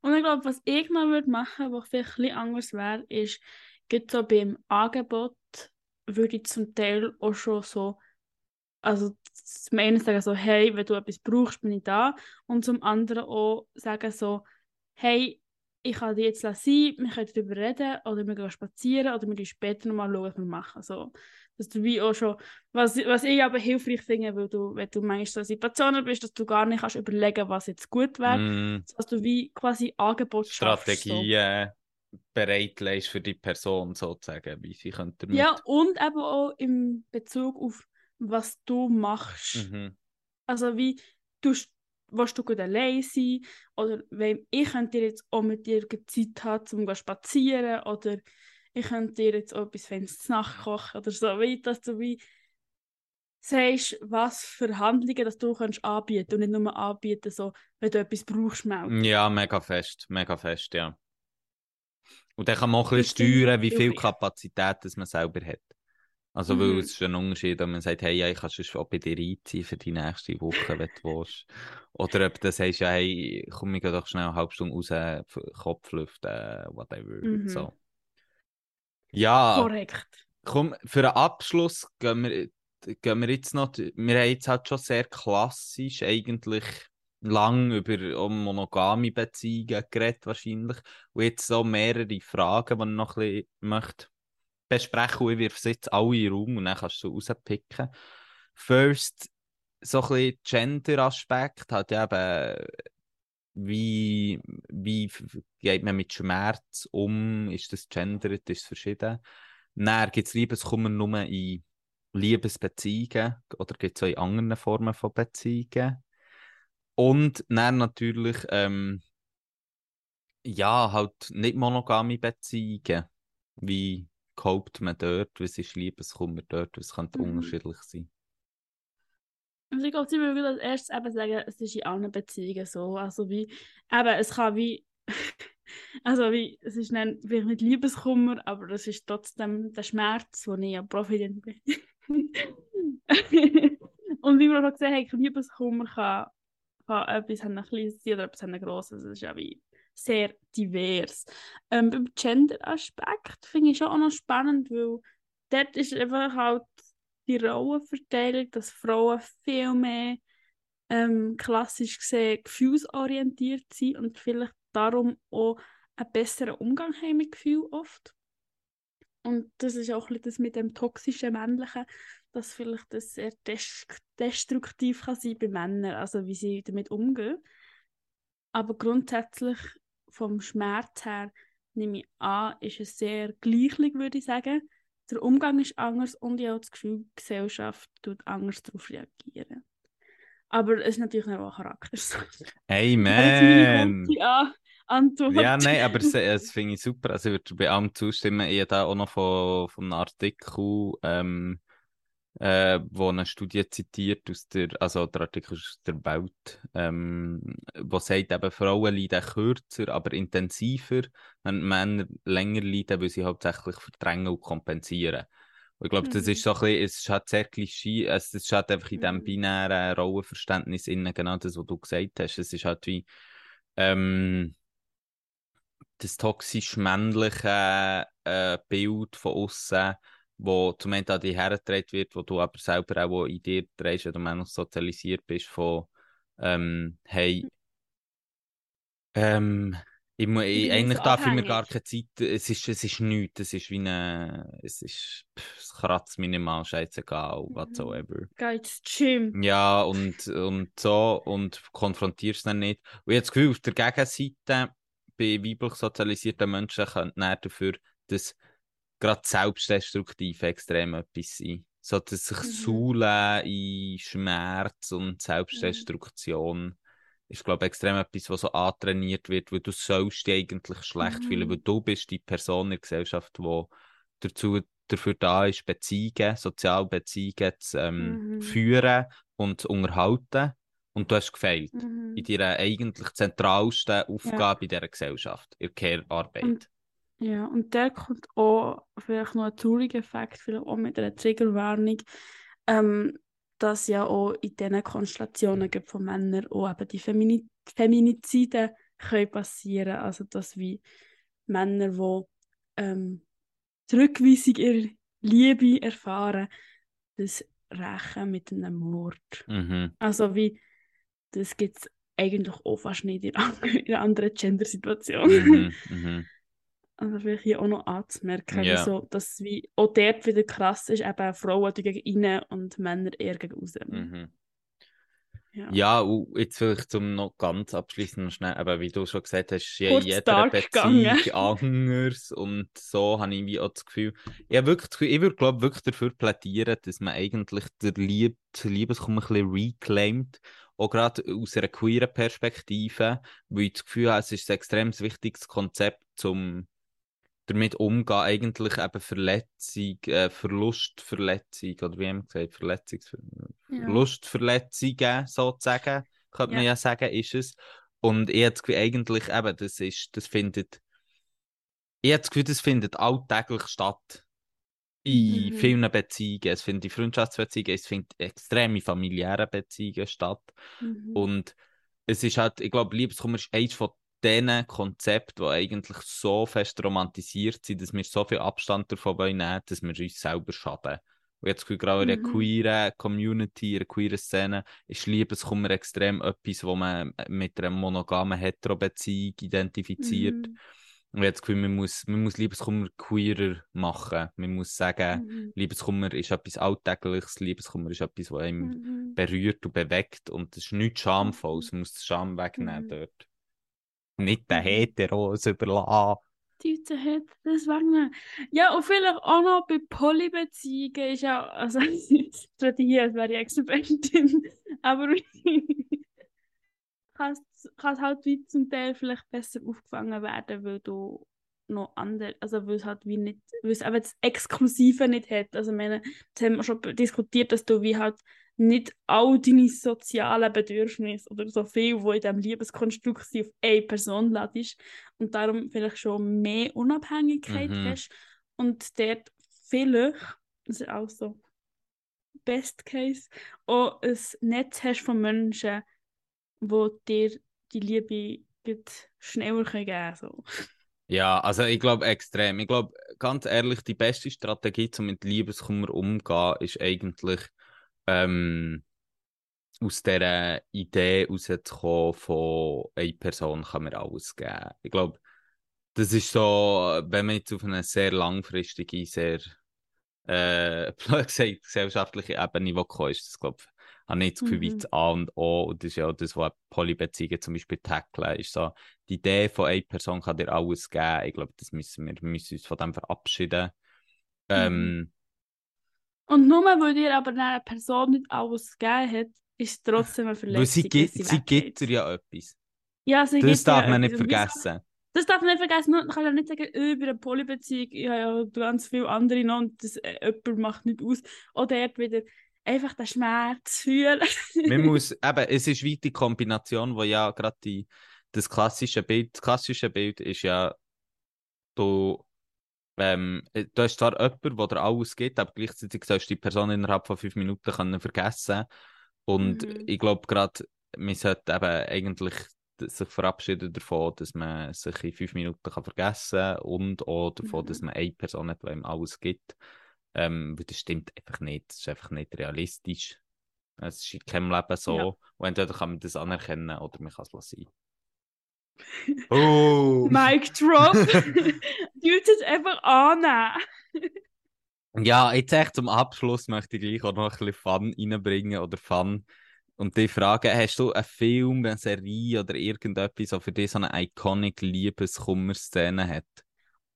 Und ich glaube, was ich noch würde machen würde, was vielleicht ein bisschen anders wäre, ist, gerade so beim Angebot würde ich zum Teil auch schon so, also zum einen sagen so, hey, wenn du etwas brauchst, bin ich da. Und zum anderen auch sagen so, hey, ich kann dir jetzt sein, wir können darüber reden oder wir gehen spazieren oder wir gehen später nochmal schauen, was wir machen. So, dass du wie auch schon, was, was ich aber hilfreich finde, weil du, wenn du manchmal so Situationen bist, dass du gar nicht kannst überlegen, was jetzt gut wäre, Mm, dass du wie quasi Angebot schaffst. So. Strategien bereitlegst für die Person sozusagen, wie sie könnte damit. Ja, und eben auch im Bezug auf, was du machst. Mhm. Also wie, du willst du gut allein sein oder wenn, ich könnte dir jetzt auch mit dir Zeit haben, um zu spazieren oder ich könnte dir jetzt auch etwas Feines zu Nacht kochen oder so, wie, dass du wie sagst, was für Handlungen dass du kannst anbieten und nicht nur anbieten, so, wenn du etwas brauchst, melden. Ja, mega fest, mega fest, ja. Und dann kann man auch ein bisschen steuern, wie viel. Kapazität das man selber hat. Also, Mhm. weil es ist ein Unterschied, wenn man sagt, hey, ja, ich kann schon auch bei dir einziehen für die nächste Woche, wenn du willst. Oder ob du sagst, ja, hey, komm, ich gehe doch schnell eine halbe Stunde raus, Kopf lüften, whatever. Mhm. So. Ja, Korrekt. komm, für den Abschluss gehen wir, gehen wir jetzt noch, wir haben jetzt halt schon sehr klassisch eigentlich lang über monogame Beziehungen geredet wahrscheinlich und jetzt so mehrere Fragen, die ich noch ein bisschen möchte besprechen und ich wirf jetzt alle in Raum und dann kannst du rauspicken. First, so ein bisschen Gender-Aspekt ja eben wie, wie geht man mit Schmerz um? Ist das gendert? Ist es verschieden? Dann gibt es Liebeskummer nur in Liebesbeziehungen oder gibt es auch in anderen Formen von Beziehungen? Und dann natürlich, ähm, ja, halt nicht monogame Beziehungen. Wie copt man dort? Was ist Liebeskummer dort? Was könnte Mhm. unterschiedlich sein? Also ich glaube, sie würde als erstes eben sagen, es ist in allen Beziehungen so. Also wie, eben, es kann wie, also wie, es ist dann vielleicht nicht Liebeskummer, aber es ist trotzdem der Schmerz, wo ich ja profitiert bin. Und wie wir schon gesehen haben, Liebeskummer kann, kann etwas ein kleines sein oder etwas ein grosses. Es ist ja wie sehr divers. Ähm, beim Gender-Aspekt finde ich auch noch spannend, weil dort ist einfach halt die Rollenverteilung, dass Frauen viel mehr ähm, klassisch gesehen gefühlsorientiert sind und vielleicht darum auch einen besseren Umgang haben mit Gefühl oft. Und das ist auch das mit dem toxischen Männlichen, dass vielleicht das sehr destruktiv kann sein bei Männern, also wie sie damit umgehen. Aber grundsätzlich vom Schmerz her nehme ich an, ist es sehr gleichlich, würde ich sagen. Der Umgang ist anders und ich habe das Gefühl, die Gesellschaft tut anders darauf reagieren. Aber es ist natürlich auch Charakter. Hey man! Ja, Antwort. Ja, nein, aber das, das finde ich super. Also ich würde bei allem zustimmen. Ich habe da auch noch von, von einem Artikel ähm, äh, wo eine Studie zitiert aus der, also der Artikel aus der Welt, ähm, wo sagt eben, Frauen leiden kürzer, aber intensiver, wenn Männer länger leiden, weil sie hauptsächlich verdrängen und kompensieren. Und ich glaube, das ist Mhm. so ein bisschen, es ist halt sehr Klischee, es ist halt einfach in diesem Mhm. binären Rollenverständnis innen, genau das, was du gesagt hast. Es ist halt wie, ähm, das toxisch männliche äh, Bild von außen, wo zum einen an dich hergetragen wird, wo du aber selber auch in dir trägst, wenn du männlich sozialisiert bist, von ähm, hey, ähm, ich, mu- Ich nicht eigentlich so darf ich mir abhängig. gar keine Zeit, es ist, es ist nichts, es ist wie eine, es ist, pff, es kratzt minimal, scheißegal, Mhm. whatsoever. Geh ins Gym. Ja, und, und so, und konfrontierst dann nicht. Und ich habe das Gefühl, auf der Gegenseite, bei weiblich sozialisierten Menschen könnte dafür, dass gerade selbstdestruktiv extrem etwas sein. So, dass sich Mhm. Suhlen in Schmerz und Selbstdestruktion ist, glaube ich, extrem etwas, was so antrainiert wird, weil du sollst dich eigentlich schlecht fühlen, Mhm. weil du bist die Person in der Gesellschaft, die dazu, dafür da ist, Beziehungen, soziale Beziehungen zu ähm, Mhm. führen und zu unterhalten. Und du hast gefehlt Mhm. in deiner eigentlich zentralsten Aufgabe in dieser Gesellschaft, in der Care-Arbeit. Und Ja, und der kommt auch vielleicht noch ein trauriger Effekt, vielleicht auch mit einer Triggerwarnung, ähm, dass ja auch in diesen Konstellationen gibt von Männern auch eben die Femini Feminizide können passieren. Also dass wie Männer, die ähm, Zurückweisung ihrer Liebe erfahren, das rächen mit einem Mord. Mhm. Also wie, das gibt es eigentlich auch fast nicht in, in anderen Gender-Situationen. Mhm. Mhm. Also vielleicht hier auch noch anzumerken, Ja. wieso, dass wie auch dort wieder krass ist, eben Frauen gegen innen und Männer eher gegen außen. Mhm. Ja. Ja, und jetzt vielleicht zum noch ganz abschließend noch schnell, aber wie du schon gesagt hast, ist ja in jeder Beziehung gegangen. anders und so habe ich wie auch das Gefühl, ich, habe wirklich Gefühl, ich würde glaube wirklich dafür plädieren, dass man eigentlich der Lieb, Liebeskummer ein bisschen reclaimt, auch gerade aus einer queeren Perspektive, weil ich das Gefühl habe, es ist ein extrem wichtiges Konzept, um damit umgehen, eigentlich eben Verletzung, äh, Verlustverletzung, oder wie haben wir gesagt, Verletzungs Ja. Verlustverletzungen sozusagen, könnte man Ja. ja sagen, ist es. Und ich habe das Gefühl, eigentlich eben, das ist, das findet, ich habe das Gefühl, das findet alltäglich statt. In Mhm. vielen Beziehungen. Es findet in Freundschaftsbeziehungen, es findet extreme familiäre Beziehungen statt. Mhm. Und es ist halt, ich glaube, Liebeskummer ist eines von diesen Konzepten, die eigentlich so fest romantisiert sind, dass wir so viel Abstand davon wollen nehmen, dass wir uns selber schaden. Und jetzt gerade in der Mhm. queeren Community, in der queeren Szene, ist Liebeskummer extrem etwas, wo man mit einer monogamen Hetero-Beziehung identifiziert. Mhm. Und das Gefühl, man muss, man muss Liebeskummer queerer machen. Man muss sagen, Mhm. Liebeskummer ist etwas Alltägliches, Liebeskummer ist etwas, was einem Mhm. berührt und bewegt und es ist nichts Schamvolles. Man muss die Scham wegnehmen Mhm. dort. Nicht den. Heteros überlassen. Die hat deswegen. Ja, und vielleicht auch noch bei Polybeziehungen ist ja, also ich rede hier, als wäre ich Expertin, aber kann es halt wie zum Teil vielleicht besser aufgefangen werden, weil du noch andere, also weil es halt wie nicht, weil es eben das Exklusive nicht hat. Also ich meine, das haben wir schon diskutiert, dass du wie halt nicht all deine sozialen Bedürfnisse oder so viel, wo in diesem Liebeskonstrukt sind, auf eine Person ladest und darum vielleicht schon mehr Unabhängigkeit Mhm. hast und dort vielleicht, das ist auch so Best Case, auch ein Netz hast von Menschen, wo dir die Liebe schneller geben können. So. Ja, also ich glaube extrem. Ich glaube, ganz ehrlich, die beste Strategie, um mit Liebeskummer umzugehen, ist eigentlich ähm, aus dieser Idee rauszukommen, von einer Person kann mir alles geben. Ich glaube, das ist so, wenn man jetzt auf eine sehr langfristige, sehr äh, gesagt, gesellschaftliche Ebene gekommen ist, das glaube ich, habe ich das Gefühl, mhm. wie das A und O, und das ist ja auch das, was Polybeziehungen zum Beispiel tackeln, ist so, die Idee von einer Person kann dir alles geben. Ich glaube, das müssen wir, wir müssen uns von dem verabschieden. Mhm. Ähm, und nur weil dir aber eine Person nicht alles gegeben hat, ist es trotzdem eine Verletzung. Weil sie, gibt, sie, sie gibt dir ja etwas. Ja, sie das darf man nicht vergessen. Das darf man nicht vergessen. Man kann ja nicht sagen, über eine Polybeziehung, ich habe ja ganz viele andere noch und das, äh, jemand macht nicht aus. Oder dort wieder einfach den Schmerz fühlen. man muss, eben, es ist wie die Kombination, wo ja gerade die, das klassische Bild, das klassische Bild ist ja, du, ähm, du hast zwar jemanden, der dir alles gibt, aber gleichzeitig sollst du die Person innerhalb von fünf Minuten können vergessen Und mhm. ich glaube gerade, man sollte eben eigentlich sich verabschieden davon, dass man sich in fünf Minuten kann vergessen kann und auch davon, mhm. dass man eine Person hat, die ihm alles gibt. Ähm, das stimmt einfach nicht. Das ist einfach nicht realistisch. Es ist in keinem Leben so. Ja. Und entweder kann man das anerkennen oder man kann es lassen. Oh! Mic drop! du es einfach annehmen. ja, jetzt echt zum Abschluss möchte ich gleich auch noch ein bisschen Fun reinbringen oder Fun und die Frage, hast du einen Film, eine Serie oder irgendetwas, das für dich so eine iconic Liebeskummer-Szene hat?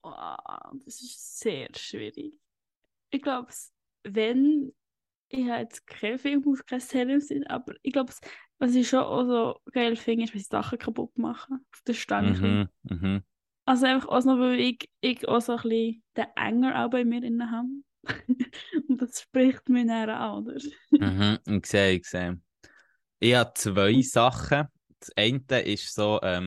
Oh, das ist sehr schwierig. Ich glaube, wenn, ich habe jetzt keinen Film aus keiner Serie sind, aber ich glaube, was ich schon auch so geil finde, ist, wenn sie Sachen kaputt machen auf der Stange. Mhm, mhm. Also einfach auch noch, weil ich, ich auch so ein bisschen den Enger auch bei mir inne habe. Und das spricht mir dann an, oder? mhm, ich sehe, ich sehe. Ich habe zwei hm. Sachen. Das eine ist so ähm,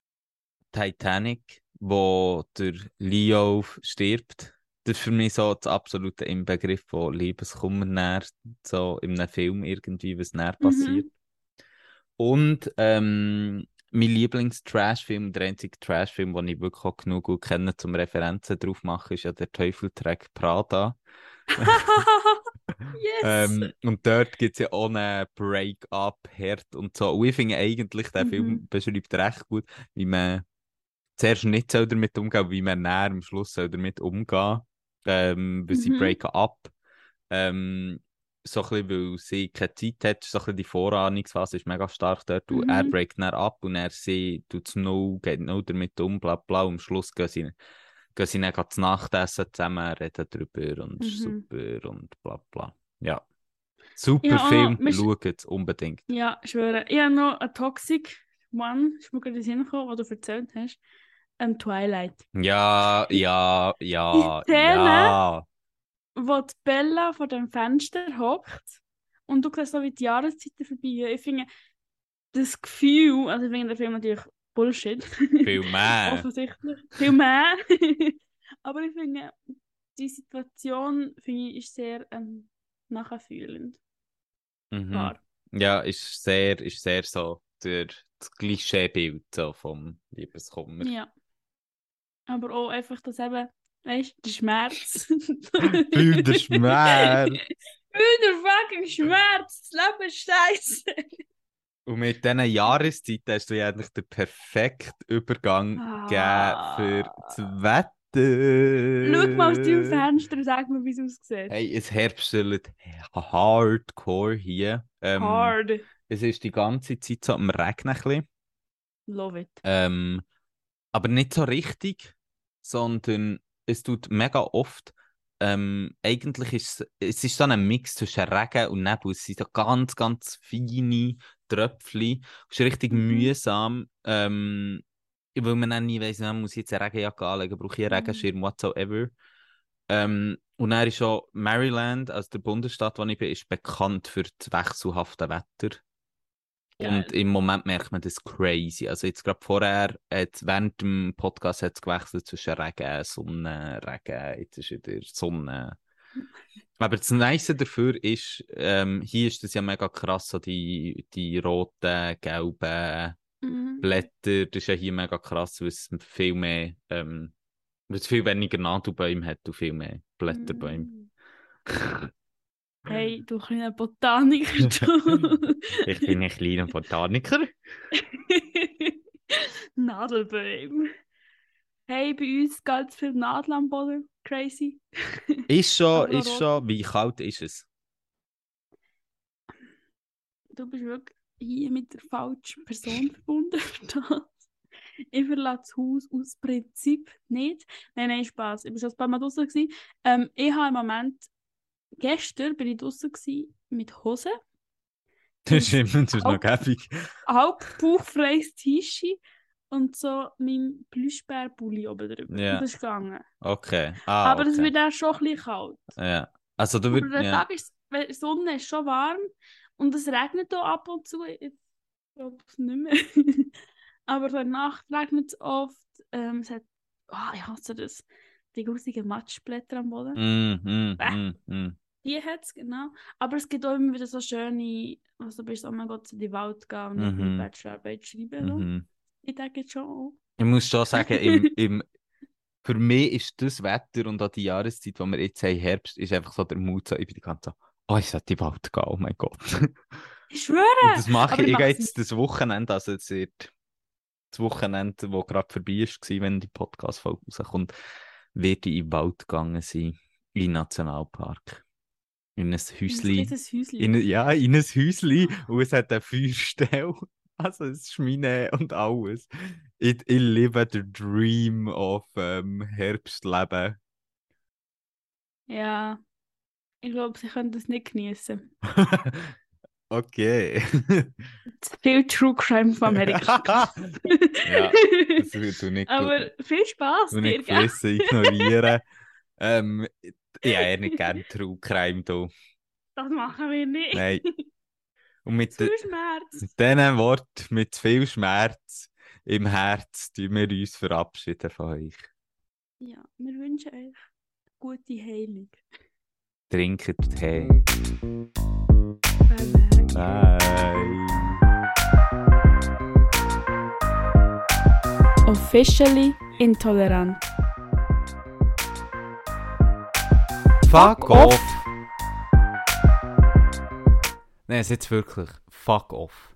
Titanic, wo der Leo stirbt. Das ist für mich so das absolute Inbegriff von Liebeskummer näher, so in einem Film irgendwie, was näher mhm. Und ähm, mein Lieblings-Trash-Film, der einzige Trash-Film, den ich wirklich auch genug gut kenne, zum Referenzen drauf machen, ist ja der Teufel trägt Prada. yes. ähm, und dort gibt es ja auch einen Break-up, Herd und so. Und ich finde eigentlich, der mhm. Film beschreibt recht gut, wie man zuerst nicht soll damit umgehen wie man näher am Schluss soll damit umgehen ähm, weil mhm. sie breaken up. Ähm, so ein bisschen, weil sie keine Zeit hat, so ein bisschen die Vorahnungsphase ist mega stark dort. Mhm. Und er breakt dann ab und er sie tut es no, geht no damit um, bla bla. Und am Schluss gehen sie gehen sie dann zu Nachtessen zusammen, reden darüber und mhm. super und bla bla. Ja. Super ja, Film, oh, schaut es unbedingt. Ja, ich schwöre. Ich habe noch ein Toxic One, ist mir gerade in den Sinn gekommen, was du erzählt hast. Ähm, Twilight. Ja, ja, ja, die Szene, ja. Wo die Bella vor dem Fenster hockt und du siehst so wie die Jahreszeiten vorbei. Ich finde, das Gefühl, also ich finde den Film natürlich Bullshit. Viel mehr. Offensichtlich. Viel mehr. Aber ich finde, die Situation finde ich, ist sehr ähm, nachfühlend. Mhm. Ja, ist sehr, ist sehr so der, das Klischeebild so vom Liebeskummer. Ja. Aber auch einfach, dass eben, weißt du, der Schmerz. Den Schmerz. Den fucking Schmerz. Das Leben ist scheiße. Und mit diesen Jahreszeiten hast du ja eigentlich den perfekten Übergang ah. gegeben für das Wetter. Schau mal aus deinem Fenster und sag mir, wie es aussieht. Hey, es herbstelt hardcore hier. Ähm, Hard. Es ist die ganze Zeit so am Regnen. Ein Love it. Ähm, aber nicht so richtig, sondern es tut mega oft ähm, eigentlich ist es ist so ein Mix zwischen Regen und Nebel. Es sind so ganz, ganz feine Tröpfchen. Es ist richtig mhm. mühsam, ähm, weil man dann nie weiss, man muss jetzt eine Regenjacke anlegen, brauche ich einen mhm. Regenschirm, whatsoever. Ähm, und dann ist schon Maryland, also der Bundesstaat, wo ich bin, ist bekannt für das wechselhafte Wetter. Und im Moment merkt man das crazy. Also jetzt gerade vorher, jetzt während dem Podcast hat es gewechselt zwischen Regen, Sonne, Regen, jetzt ist wieder Sonne. Aber das Nice dafür ist, ähm, hier ist das ja mega krass, so die, die roten, gelben Mhm. Blätter, das ist ja hier mega krass, weil es viel mehr, ähm, weil es viel weniger Nadelbäume hat und viel mehr Blätterbäume. Mm. Hey, du kleiner Botaniker, du. ich bin ein kleiner Botaniker. Nadelbäume. Hey, bei uns ganz viel Nadel am Boden. Crazy. Ist schon, ist schon, wie kalt ist es? Du bist wirklich hier mit der falschen Person verbunden für das. Ich verlasse das Haus aus Prinzip nicht. Nein, nein, Spaß. Ich war schon ein paar Mal draußen. Ähm, ich habe im Moment, gestern bin ich draußen mit Hose, Das ist immer das ist noch Auch- gäbig. halb bauchfreies T-Shirt und so mein Plüschbär-Pulli oben drüber. Ja. Und das ist gegangen. Okay. Ah, Aber es okay. wird dann schon ein bisschen kalt. Ja. Also du würdest. der Ja. Tag ist, die Sonne ist schon warm und es regnet auch ab und zu. Ich glaube es nicht mehr. Aber in der Nacht regnet es oft. Ähm, es hat, oh, ich hasse das. Die grusigen Matschblätter am Boden. Mm, mm, mm, mm. Die hat es, genau. Aber es gibt auch immer wieder so schöne, also bist du, oh mein Gott, in die Welt gehen und Mhm. eine Bachelorarbeit schreiben. Mhm. Ich denke schon. Ich muss schon sagen, im, im, für mich ist das Wetter und auch die Jahreszeit, die wir jetzt haben, Herbst, ist einfach so der Mut, so, ich bin die ganze Zeit oh, ich sollte in die Welt gehen, oh mein Gott. Ich schwöre! Und das mache ich, ich ich gehe jetzt das Wochenende, also jetzt wird das Wochenende, das gerade vorbei ist, wenn die Podcast-Folge rauskommt, werde ich in den Wald gegangen sein, in den Nationalpark. In ein Häusli. Ist ein Häuschen. In, ja, in ein Häusli und es hat eine Feuerstelle. Also es ist Schmine und alles. Ich, ich liebe den Dream of ähm, Herbstleben. Ja. Ich glaube, sie können das nicht genießen. okay. Zu viel True Crime von Amerika. ja, das wird du nicht, Aber viel Spaß du nicht? Flüsse ignorieren. ähm, ich habe eher nicht gerne True Crime da. Das machen wir nicht. Nein. Und mit, Zu de, Schmerz. mit diesen Worten, mit viel Schmerz im Herz, tun wir uns verabschieden von euch. Ja, wir wünschen euch gute Heilung. Trinket Tee. Bye bye. Bye. Officially intolerant. Fuck off! Nein, es jetzt wirklich. Fuck off.